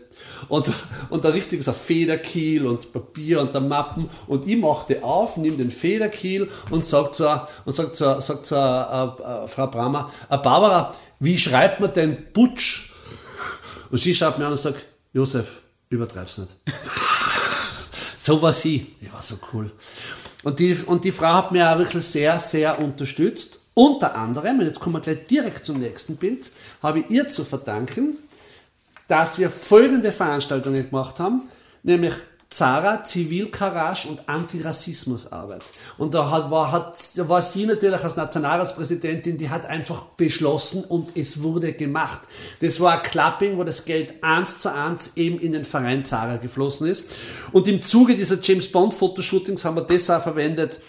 Und, und so Federkiel und Papier und der Mappen. Und ich machte auf, nimm den Federkiel und sag zur, und sag zur, sag zur äh, äh, Frau Brammer, äh, Barbara, wie schreibt man denn Butsch? Und sie schaut mir an und sagt, Josef, übertreib's nicht. So war sie. Die war so cool. Und die, und die Frau hat mir auch wirklich sehr, sehr unterstützt. Unter anderem, und jetzt kommen wir gleich direkt zum nächsten Bild, habe ich ihr zu verdanken, dass wir folgende Veranstaltungen gemacht haben, nämlich Zara, Zivilcourage und Antirassismusarbeit. Und da hat, war, hat, war sie natürlich als Nationalratspräsidentin, die hat einfach beschlossen und es wurde gemacht. Das war ein Clapping, wo das Geld eins zu eins eben in den Verein Zara geflossen ist. Und im Zuge dieser James Bond Fotoshootings haben wir das auch verwendet,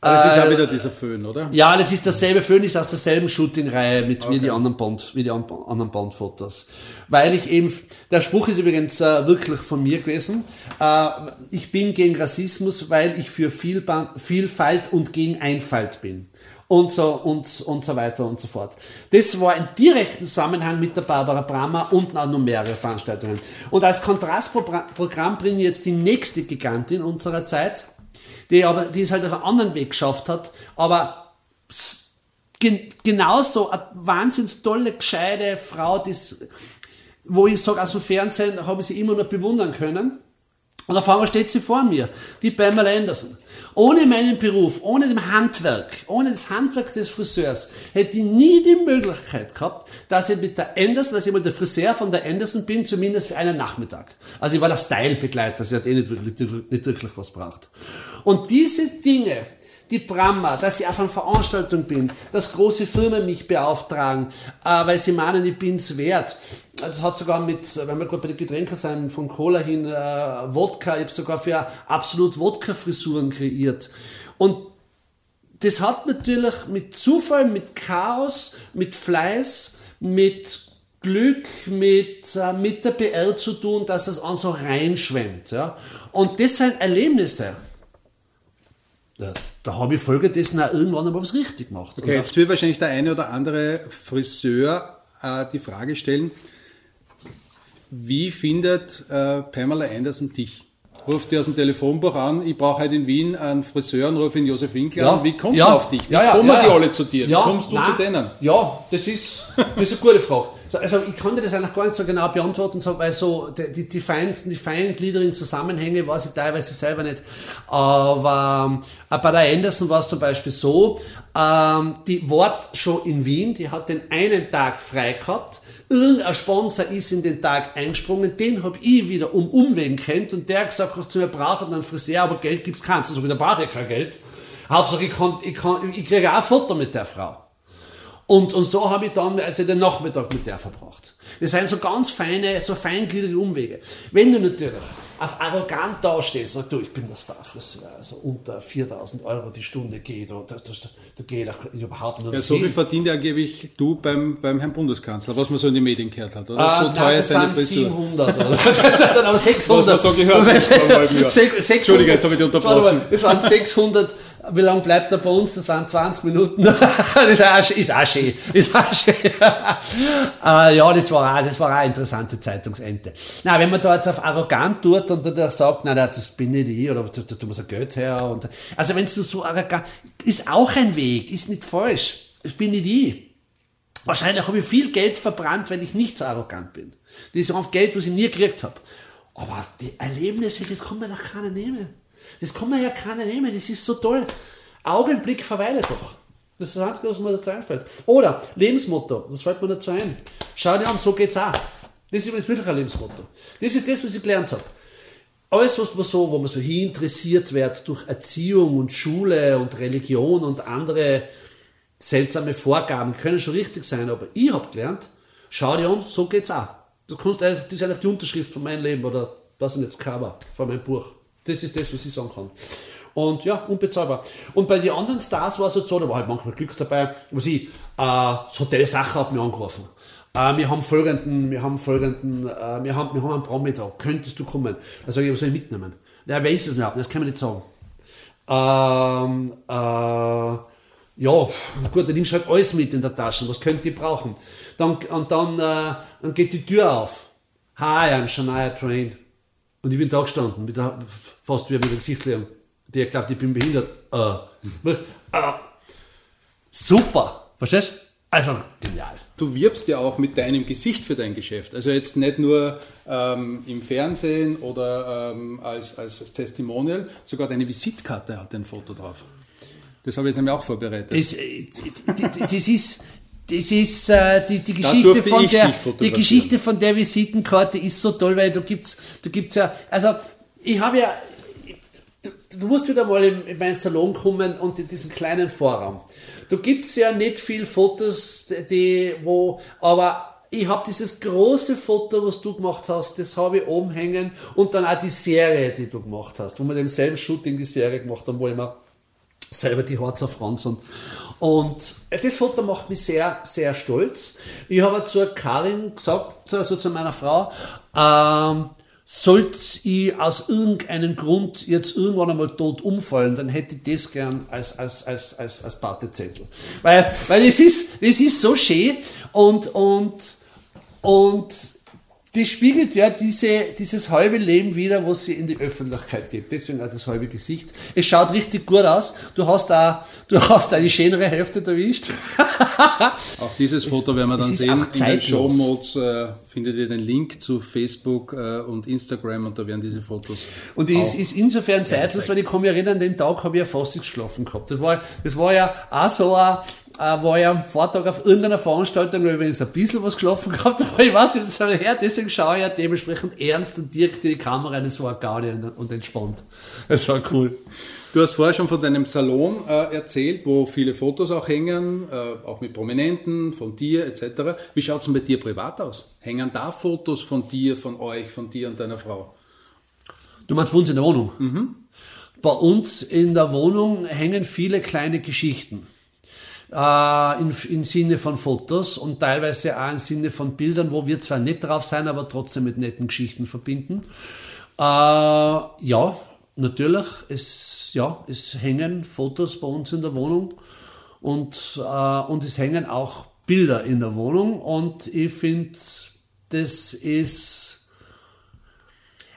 Aber es ist Äh, auch wieder dieser Föhn, oder? ja, das ist derselbe Föhn, ist aus derselben Shooting-Reihe mit wie die anderen Bond, wie die an- anderen Bond-Fotos. Weil ich eben, der Spruch ist übrigens äh, wirklich von mir gewesen. Äh, ich bin gegen Rassismus, weil ich für Vielba Vielfalt und gegen Einfalt bin. Und so, und, und so weiter und so fort. Das war in direkten Zusammenhang mit der Barbara Brammer und auch noch mehrere Veranstaltungen. Und als Kontrastprogramm bringe ich jetzt die nächste Gigantin unserer Zeit, die aber, die es halt auf einen anderen Weg geschafft hat, aber gen genauso eine wahnsinns tolle, gescheite Frau, die's, wo ich sage, aus dem Fernsehen habe ich sie immer noch bewundern können. Und auf einmal steht sie vor mir, die Pamela Anderson. Ohne meinen Beruf, ohne dem Handwerk, ohne das Handwerk des Friseurs, hätte ich nie die Möglichkeit gehabt, dass ich mit der Anderson, dass ich mal der Friseur von der Anderson bin, zumindest für einen Nachmittag. Also ich war der Style-Begleiter, sie hat eh nicht wirklich, nicht wirklich was braucht. Und diese Dinge, die Brammer, dass ich auf einer Veranstaltung bin, dass große Firmen mich beauftragen, äh, weil sie meinen, ich bin's wert. Das hat sogar mit, wenn wir gerade bei den Getränken sind, von Cola hin, äh, Wodka, ich habe sogar für absolut Wodka-Frisuren kreiert. Und das hat natürlich mit Zufall, mit Chaos, mit Fleiß, mit Glück, mit, äh, mit der PR zu tun, dass es an so reinschwemmt. Ja? Und das sind Erlebnisse. Ja, da habe ich folgedessen auch irgendwann einmal was richtig gemacht. Okay, jetzt wird wahrscheinlich der eine oder andere Friseur äh, die Frage stellen, wie findet äh, Pamela Anderson dich? Ruft die aus dem Telefonbuch an, ich brauche heute in Wien einen Friseur und rufe ihn Josef Winkler Ja. an. Wie kommt Ja. er auf dich? Wie Ja, ja, kommen die alle zu dir? Wie Ja, kommst du nein. zu denen? Ja, das ist, das ist eine gute Frage. So, Also ich kann dir das eigentlich gar nicht so genau beantworten, weil so die, die, die, feinen, die feingliedrigen Zusammenhänge weiß ich teilweise selber nicht. Aber äh, bei der Anderson war es zum Beispiel so, ähm, die Wort schon in Wien, die hat den einen Tag frei gehabt. Irgendein Sponsor ist in den Tag eingesprungen, den hab ich wieder um Umwegen kennt und der gesagt hat zu mir, braucht einen Friseur, aber Geld gibt's keins. Also da brauche ich kein Geld. Hauptsache ich, kann, ich, kann, ich kriege auch ein Foto mit der Frau. Und, und so habe ich dann also den Nachmittag mit der verbracht. Das sind so ganz feine, so feingliedrige Umwege. Wenn du natürlich auf arrogant dastehst, sagst du, ich bin der Starfriseur, also unter 4000 Euro die Stunde geht, oder das, da geht auch überhaupt nicht Ja, so viel verdient angeblich du beim, beim Herrn Bundeskanzler, was man so in die Medien gehört hat. Oder? Ah, so nein, teuer das seine sind Frisur. 700 oder das sind dann aber 600. Was man so gehört hat vor einem halben Jahr. Sech- 600 Entschuldige, jetzt habe ich dich unterbrochen. Das waren 600, wie lange bleibt er bei uns? Das waren 20 Minuten. Das ist auch, ist auch schön. Ist auch schön. äh, ja, das war auch, das war auch eine interessante Zeitungsente. Na, wenn man da jetzt auf arrogant tut und dann sagt, nein, das bin nicht ich, oder da, da muss ein Geld her. Und, also wenn du so arrogant, ist auch ein Weg, ist nicht falsch. Das bin nicht ich. Wahrscheinlich habe ich viel Geld verbrannt, weil ich nicht so arrogant bin. Das ist auch Geld, was ich nie gekriegt habe. Aber die Erlebnisse, das kann mir doch keiner nehmen. Das kann mir ja keiner nehmen. Das ist so toll. Augenblick verweile doch. Das ist das Einzige, was mir dazu einfällt. Oder Lebensmotto. Was fällt mir dazu ein? Schau dir an, so geht's auch. Das ist übrigens wirklich ein Lebensmotto. Das ist das, was ich gelernt habe. Alles, was man so, wo man so hin interessiert wird durch Erziehung und Schule und Religion und andere seltsame Vorgaben können schon richtig sein, aber ich habe gelernt, schau dir an, so geht's auch. Du kannst, das ist eigentlich die Unterschrift von meinem Leben oder was ist jetzt Cover von meinem Buch. Das ist das, was ich sagen kann. Und ja, unbezahlbar. Und bei den anderen Stars war es halt so, da war halt manchmal Glück dabei, was ich, äh, das Hotel Sacher hat mich angerufen. Äh, wir haben folgenden, wir haben folgenden, äh, wir haben, wir haben einen Promi da, könntest du kommen? Da sage ich, was soll ich mitnehmen? Ja, wer ist es überhaupt? Das kann man nicht sagen. Ähm, äh, ja, gut, dann nimmst halt alles mit in der Tasche. Was könnt ihr brauchen? Dann, und dann, äh, dann geht die Tür auf. Hi, I'm Shania Train. Und ich bin da gestanden, mit der, fast wie mit dem Gesicht leeren. Der glaubt, ich bin behindert. Äh, äh, super. Verstehst du? Also, genial. Du wirbst ja auch mit deinem Gesicht für dein Geschäft. Also jetzt nicht nur ähm, im Fernsehen oder ähm, als, als, als Testimonial, sogar deine Visitkarte hat ein Foto drauf. Das habe ich jetzt nämlich auch vorbereitet. Das, äh, das ist, das ist äh, die, die Geschichte von der die Geschichte von der Visitenkarte ist so toll, weil du gibt's du gibt's ja also ich habe ja du, musst wieder mal in, in meinen Salon kommen und in diesen kleinen Vorraum. Da gibt's ja nicht viel Fotos, die wo aber ich habe dieses große Foto, was du gemacht hast, das habe ich oben hängen und dann auch die Serie, die du gemacht hast, wo wir dem selben Shooting die Serie gemacht haben, wo ich mir selber die Haare zerfransen. Und das Foto macht mich sehr, sehr stolz. Ich habe zur Karin gesagt, also zu meiner Frau, ähm, sollte ich aus irgendeinem Grund jetzt irgendwann einmal tot umfallen, dann hätte ich das gern als, als, als, als, als Partezettel. Weil, weil es ist, es ist so schön und, und, und die spiegelt ja diese, dieses halbe Leben wieder, was sie in die Öffentlichkeit gibt. Deswegen auch das halbe Gesicht. Es schaut richtig gut aus. Du hast da, du hast da die schönere Hälfte erwischt. Auch dieses Foto werden wir dann sehen. In den. Show Notes äh, findet ihr den Link zu Facebook äh, und Instagram und da werden diese Fotos. Und es ist insofern zeitlos, weil ich kann mich erinnern, den Tag habe ich ja fast nicht geschlafen gehabt. Das war, das war ja auch so ein, äh, war ja am Vortag auf irgendeiner Veranstaltung, wo ich übrigens ein bisschen was geschlafen gehabt, aber ich weiß nicht, was soll her, deswegen schaue ich ja dementsprechend ernst und direkt in die Kamera, das war gar nicht und entspannt. Das war cool. Du hast vorher schon von deinem Salon äh, erzählt, wo viele Fotos auch hängen, äh, auch mit Prominenten, von dir etc. Wie schaut es denn bei dir privat aus? Hängen da Fotos von dir, von euch, von dir und deiner Frau? Du meinst bei uns in der Wohnung? Bei uns in der Wohnung hängen viele kleine Geschichten. Äh, im, Im Sinne von Fotos und teilweise auch im Sinne von Bildern, wo wir zwar nicht drauf sein, aber trotzdem mit netten Geschichten verbinden. Äh, ja, natürlich, es, ja, es hängen Fotos bei uns in der Wohnung und, äh, und es hängen auch Bilder in der Wohnung und ich finde, das ist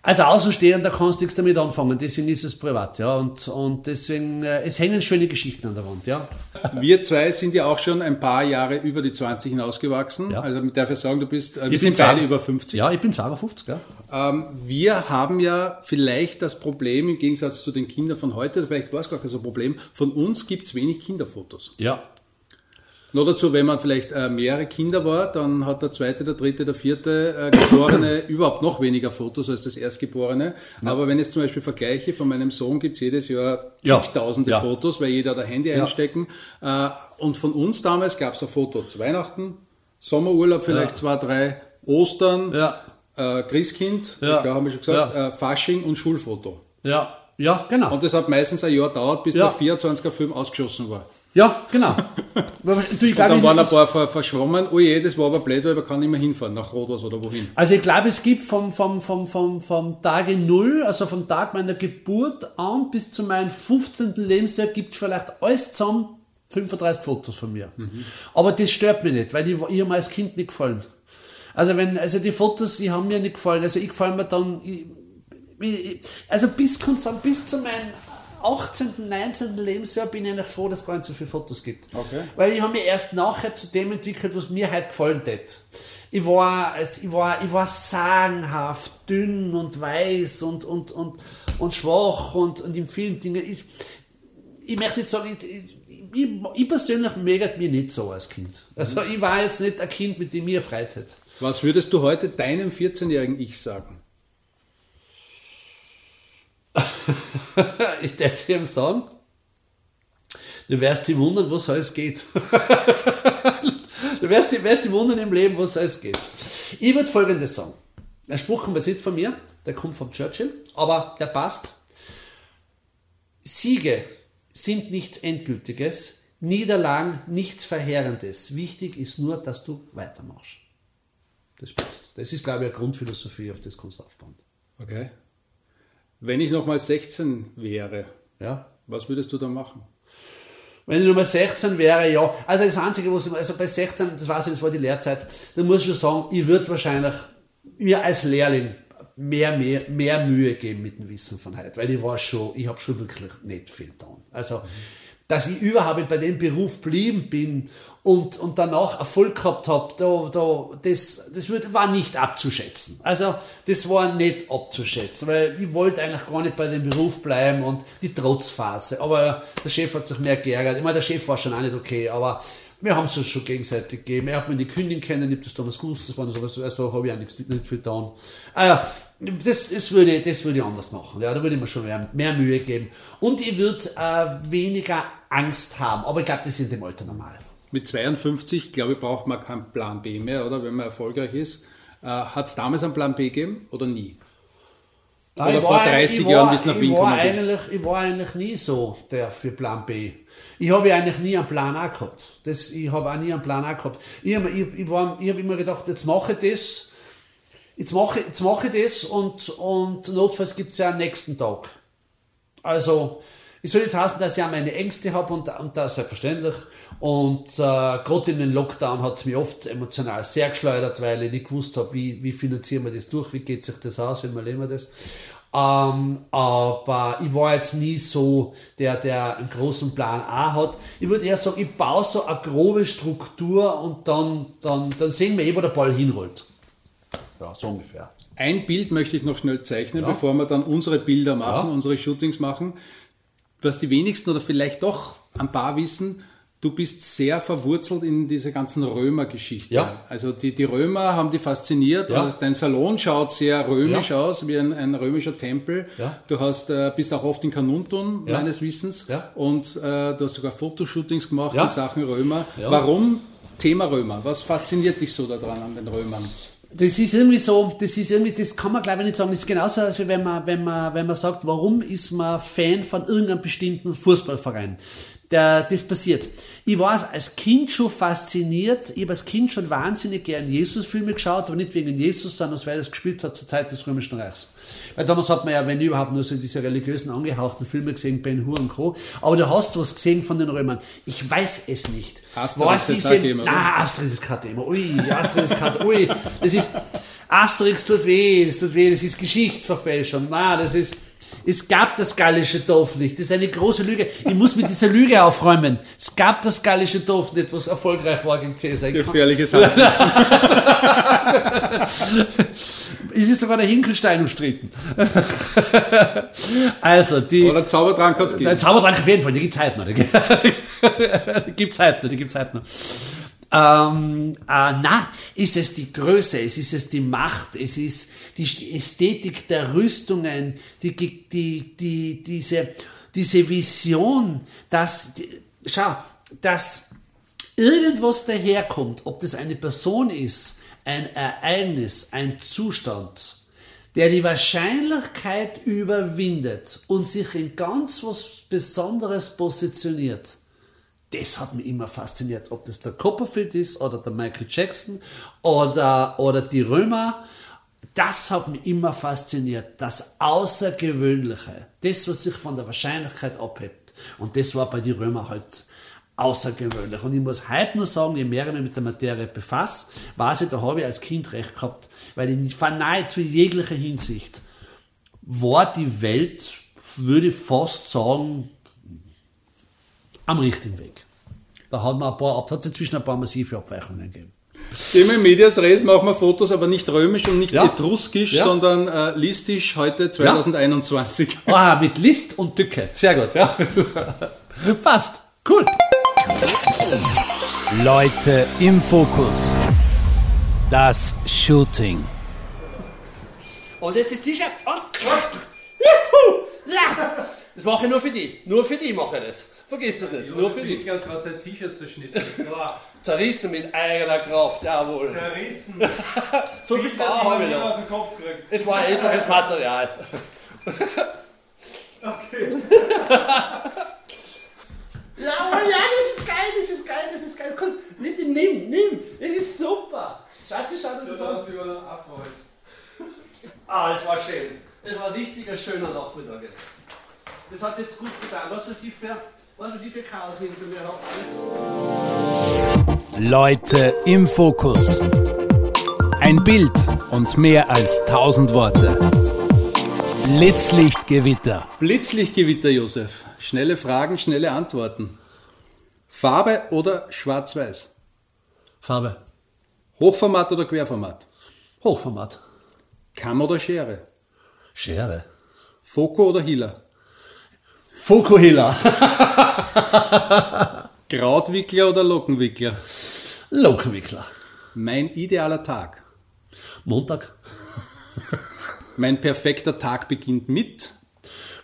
Als Außenstehender kannst du nichts damit anfangen, deswegen ist es privat, ja. Und, und deswegen, äh, es hängen schöne Geschichten an der Wand, ja. Wir zwei sind ja auch schon ein paar Jahre über die 20 hinausgewachsen. Ja. Also mit darf ich sagen, du bist, äh, wir sind beide über 50. Ja, ich bin 52, ja. Ähm, wir haben ja vielleicht das Problem, im Gegensatz zu den Kindern von heute, vielleicht war es gar kein so Problem, von uns gibt es wenig Kinderfotos. Ja. Nur dazu, wenn man vielleicht äh, mehrere Kinder war, dann hat der zweite, der dritte, der vierte äh, Geborene überhaupt noch weniger Fotos als das Erstgeborene. Aber wenn ich es zum Beispiel vergleiche, von meinem Sohn gibt es jedes Jahr Ja. zigtausende Ja. Fotos, weil jeder da Handy Ja. einstecken. Äh, und von uns damals gab es ein Foto zu Weihnachten, Sommerurlaub vielleicht Ja. zwei, drei, Ostern, Ja. äh, Christkind, Ja. klar haben wir schon gesagt, Ja. äh, Fasching und Schulfoto. Ja, ja, genau. Und das hat meistens ein Jahr gedauert, bis Ja. der 24er Film ausgeschossen war. Ja, genau. du, ich Und glaube, dann waren ein paar ver verschwommen. Oh je, das war aber blöd, weil man kann nicht mehr hinfahren, nach Rodos oder wohin. Also ich glaube, es gibt vom, vom, vom, vom, vom Tage Null, also vom Tag meiner Geburt an bis zu meinem 15. Lebensjahr gibt es vielleicht alles zusammen 35 Fotos von mir. Aber das stört mich nicht, weil ich, ich mir als Kind nicht gefallen. Also wenn, also die Fotos, die haben mir nicht gefallen. Also ich gefallen mir dann, ich, ich, also bis, bis zu meinem 18., 19. Lebensjahr bin ich eigentlich froh, dass es gar nicht so viele Fotos gibt. Okay. Weil ich habe mich erst nachher zu dem entwickelt, was mir halt gefallen hat. Ich war, ich war, ich war sagenhaft dünn und weiß und, und, und, und schwach und, und in vielen Dingen ist, ich möchte jetzt sagen, ich, ich, ich persönlich möge mir nicht so als Kind. Also ich war jetzt nicht ein Kind, mit dem mir Freude hätte. Was würdest du heute deinem 14-jährigen Ich sagen? ich werde ihm sagen, du wirst dich wundern, was alles geht. du wirst dich, wirst dich wundern im Leben, was alles geht. Ich würde folgendes sagen. Ein Spruch kommt jetzt nicht von mir, der kommt von Churchill, aber der passt. Siege sind nichts Endgültiges, Niederlagen nichts Verheerendes. Wichtig ist nur, dass du weitermachst. Das passt. Das ist, glaube ich, eine Grundphilosophie, auf das kannst du aufbauen. Okay. Wenn ich nochmal 16 wäre, Ja? was würdest du dann machen? Wenn ich Nummer 16 wäre, ja. Also das Einzige, was ich, also bei 16, das weiß ich, das war die Lehrzeit, da muss ich schon sagen, ich würde wahrscheinlich mir als Lehrling mehr, mehr, mehr Mühe geben mit dem Wissen von heute, weil ich war schon, ich habe schon wirklich nicht viel getan. Also, dass ich überhaupt bei dem Beruf blieben bin und, und danach Erfolg gehabt habe, da, da, das, das war nicht abzuschätzen. Also, das war nicht abzuschätzen, weil ich wollte eigentlich gar nicht bei dem Beruf bleiben und die Trotzphase. Aber der Chef hat sich mehr geärgert. Ich meine, der Chef war schon auch nicht okay, aber wir haben es uns schon gegenseitig gegeben. Er hat mir die Kündigung kennen, ich habe das damals gewusst, das war so, also habe ich auch nichts, nicht getan. Äh, das, das, würde, das würde ich anders machen. Ja, da würde ich mir schon mehr, mehr Mühe geben. Und ich würde äh, weniger Angst haben. Aber ich glaube, das ist in dem Alter normal. Mit 52, glaube ich, braucht man keinen Plan B mehr, oder? Wenn man erfolgreich ist. Äh, Hat es damals einen Plan B gegeben oder nie? Nein, Oder ich vor war 30 ich Jahren, bis nach ich Wien war gekommen bist? eigentlich, Ich war eigentlich nie so der für Plan B. Ich habe ja eigentlich nie einen Plan A gehabt. Das, ich habe auch nie einen Plan A gehabt. Ich habe ich, ich war- ich hab immer gedacht, jetzt mache ich das, jetzt mache, jetzt mache ich das und, und notfalls gibt es ja einen nächsten Tag. Also, ich soll nicht heißen, dass ich auch meine Ängste habe und, und das selbstverständlich. Und äh, gerade in den Lockdown hat es mich oft emotional sehr geschleudert, weil ich nicht gewusst habe, wie, wie finanzieren wir das durch, wie geht sich das aus, wie überleben wir das. Ähm, aber ich war jetzt nie so der, der einen großen Plan A hat. Ich würde eher sagen, ich baue so eine grobe Struktur und dann, dann, dann sehen wir eh, wo der Ball hinrollt. Ja, so ungefähr. Ein Bild möchte ich noch schnell zeichnen, bevor wir dann unsere Bilder machen, Ja. unsere Shootings machen. Was die wenigsten oder vielleicht doch ein paar wissen, du bist sehr verwurzelt in diese ganzen Römer-Geschichten. Ja. Also die, die Römer haben dich fasziniert. Ja. Also dein Salon schaut sehr römisch Ja. aus, wie ein, ein römischer Tempel. Ja. Du hast, äh, bist auch oft in Kanuntun, Ja. meines Wissens. Ja. Und äh, du hast sogar Fotoshootings gemacht Ja. in Sachen Römer. Ja. Warum Thema Römer? Was fasziniert dich so daran an den Römern? Das ist irgendwie so, das ist irgendwie, das kann man glaube ich nicht sagen. Das ist genauso, als wenn man, wenn man, wenn man sagt, warum ist man Fan von irgendeinem bestimmten Fußballverein. Der, das passiert. Ich war als Kind schon fasziniert. Ich habe als Kind schon wahnsinnig gern Jesus-Filme geschaut, aber nicht wegen Jesus, sondern weil es gespielt hat zur Zeit des Römischen Reichs. Weil damals hat man ja, wenn überhaupt, nur so diese religiösen, angehauchten Filme gesehen, Ben Hur und Co. Aber du hast was gesehen von den Römern. Ich weiß es nicht. Asterix auch gegeben, oder? na, Astrid ist kein Thema. Ui, Astrid ist kein, ui. Das ist, Asterix tut weh, es tut weh, das ist Geschichtsverfälschung. Na, das ist, es gab das gallische Dorf nicht. Das ist eine große Lüge. Ich muss mit dieser Lüge aufräumen. Es gab das gallische Dorf nicht, was erfolgreich war gegen kann- Gefährliches Halbwissen. Es ist sogar der Hinkelstein umstritten. also, die. Oder Zaubertrank hat's Nein, gegeben. Zaubertrank auf jeden Fall, die gibt's heute noch. Die gibt's heute noch, die gibt's heute noch. Ähm, äh, na, ist es die Größe, es ist es die Macht, es ist die Ästhetik der Rüstungen, die, die, die, diese, diese Vision, dass, schau, dass irgendwas daherkommt, ob das eine Person ist, ein Ereignis, ein Zustand, der die Wahrscheinlichkeit überwindet und sich in ganz was Besonderes positioniert. Das hat mich immer fasziniert, ob das der Copperfield ist oder der Michael Jackson oder, oder die Römer. Das hat mich immer fasziniert, das Außergewöhnliche, das, was sich von der Wahrscheinlichkeit abhebt. Und das war bei den Römern halt außergewöhnlich. Und ich muss heute nur sagen, je mehr ich mich mit der Materie befasse, weiß ich, da habe ich als Kind recht gehabt, weil ich verneige zu jeglicher Hinsicht war die Welt, würde ich fast sagen, am richtigen Weg. Da hat man ein paar, hat es inzwischen ein paar massive Abweichungen gegeben. Thema Medias Res machen wir Fotos, aber nicht römisch und nicht Ja. etruskisch, Ja. sondern äh, listisch heute 2021. Ah, mit List und Dücke. Sehr gut, ja. Passt. Cool. Leute im Fokus. Das Shooting. Und jetzt ist T-Shirt. Und krass. Juhu. Ja. Das mache ich nur für die. Nur für die mache ich das. Vergiss das nicht. nur für die. hat gerade sein T-Shirt zerschnitten. Zerrissen mit eigener Kraft. Jawohl. Zerrissen. So viel Power habe ich noch. dem Kopf gekriegt. Es war älteres Material. Okay. Ja, aber ja, das ist geil, das ist geil, das ist geil. Kannst, bitte nimm, nimm. Das ist super. Schatzi, schau dir das an. wie Affe heute. Ah, das war schön. Das war ein richtiger schöner Nachmittag jetzt. Das hat jetzt gut getan. Was weiß ich für, was weiß ich für Chaos hinter mir habe. Alles. Leute im Fokus. Ein Bild und mehr als tausend Worte. Blitzlichtgewitter. Blitzlichtgewitter, Josef. Schnelle Fragen, schnelle Antworten. Farbe oder schwarz-weiß? Farbe. Hochformat oder Querformat? Hochformat. Kamm oder Schere? Schere. Foco oder Hila? Fukuhila. Krautwickler oder Lockenwickler? Lokenwickler. Mein idealer Tag. Montag. Mein perfekter Tag beginnt mit.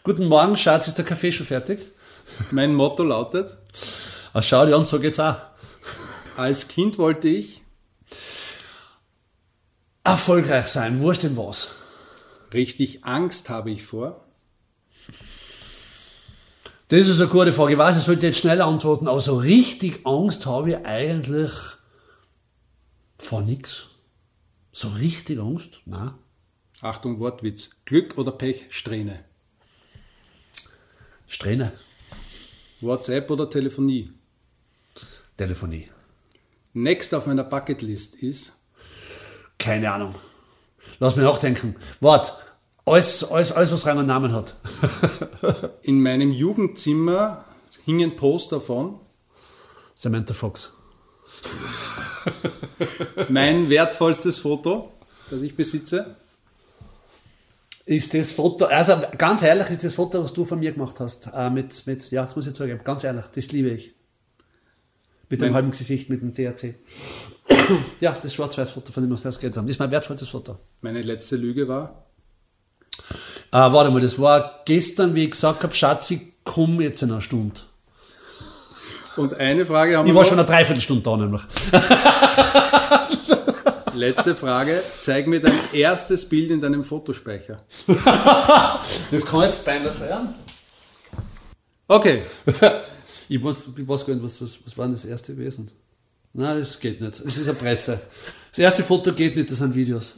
Guten Morgen, Schatz, ist der Kaffee schon fertig? Mein Motto lautet, Ah, schau dir an, so geht's auch. als Kind wollte ich Erfolgreich sein, wurscht in was. richtig Angst habe ich vor. Das ist eine gute Frage. Ich weiß, ich sollte jetzt schnell antworten, aber so richtig Angst habe ich eigentlich vor nix. So richtig Angst? Nein. Achtung, Wortwitz. Glück oder Pech, Strähne. Strähne. WhatsApp oder Telefonie. Telefonie. Next auf meiner Bucketlist ist Keine Ahnung. Lass mich nachdenken. Wart. Alles, alles, alles, was Rang und Namen hat. in meinem Jugendzimmer hingen Poster von Samantha Fox. mein wertvollstes Foto, das ich besitze. Ist das Foto, also ganz ehrlich, ist das Foto, was du von mir gemacht hast, äh, mit, mit, ja, das muss ich zugeben, ganz ehrlich, das liebe ich. Mit dem halben Gesicht, mit dem THC. ja, das Schwarz-Weiß-Foto, von dem wir das geredet haben, ist mein wertvollstes Foto. Meine letzte Lüge war, Äh, warte mal, das war gestern, wie ich gesagt habe, Schatzi, komm jetzt in einer Stunde. und eine Frage haben Ich wir war noch. schon eine Dreiviertelstunde da nämlich. Letzte Frage, zeig mir dein erstes Bild in deinem Fotospeicher. Das kann jetzt peinlich werden. Okay, Ich weiß, ich weiß gar nicht, was, das, was war denn das erste gewesen? Nein, das geht nicht. Das ist eine Presse. Das erste Foto geht nicht, das sind Videos.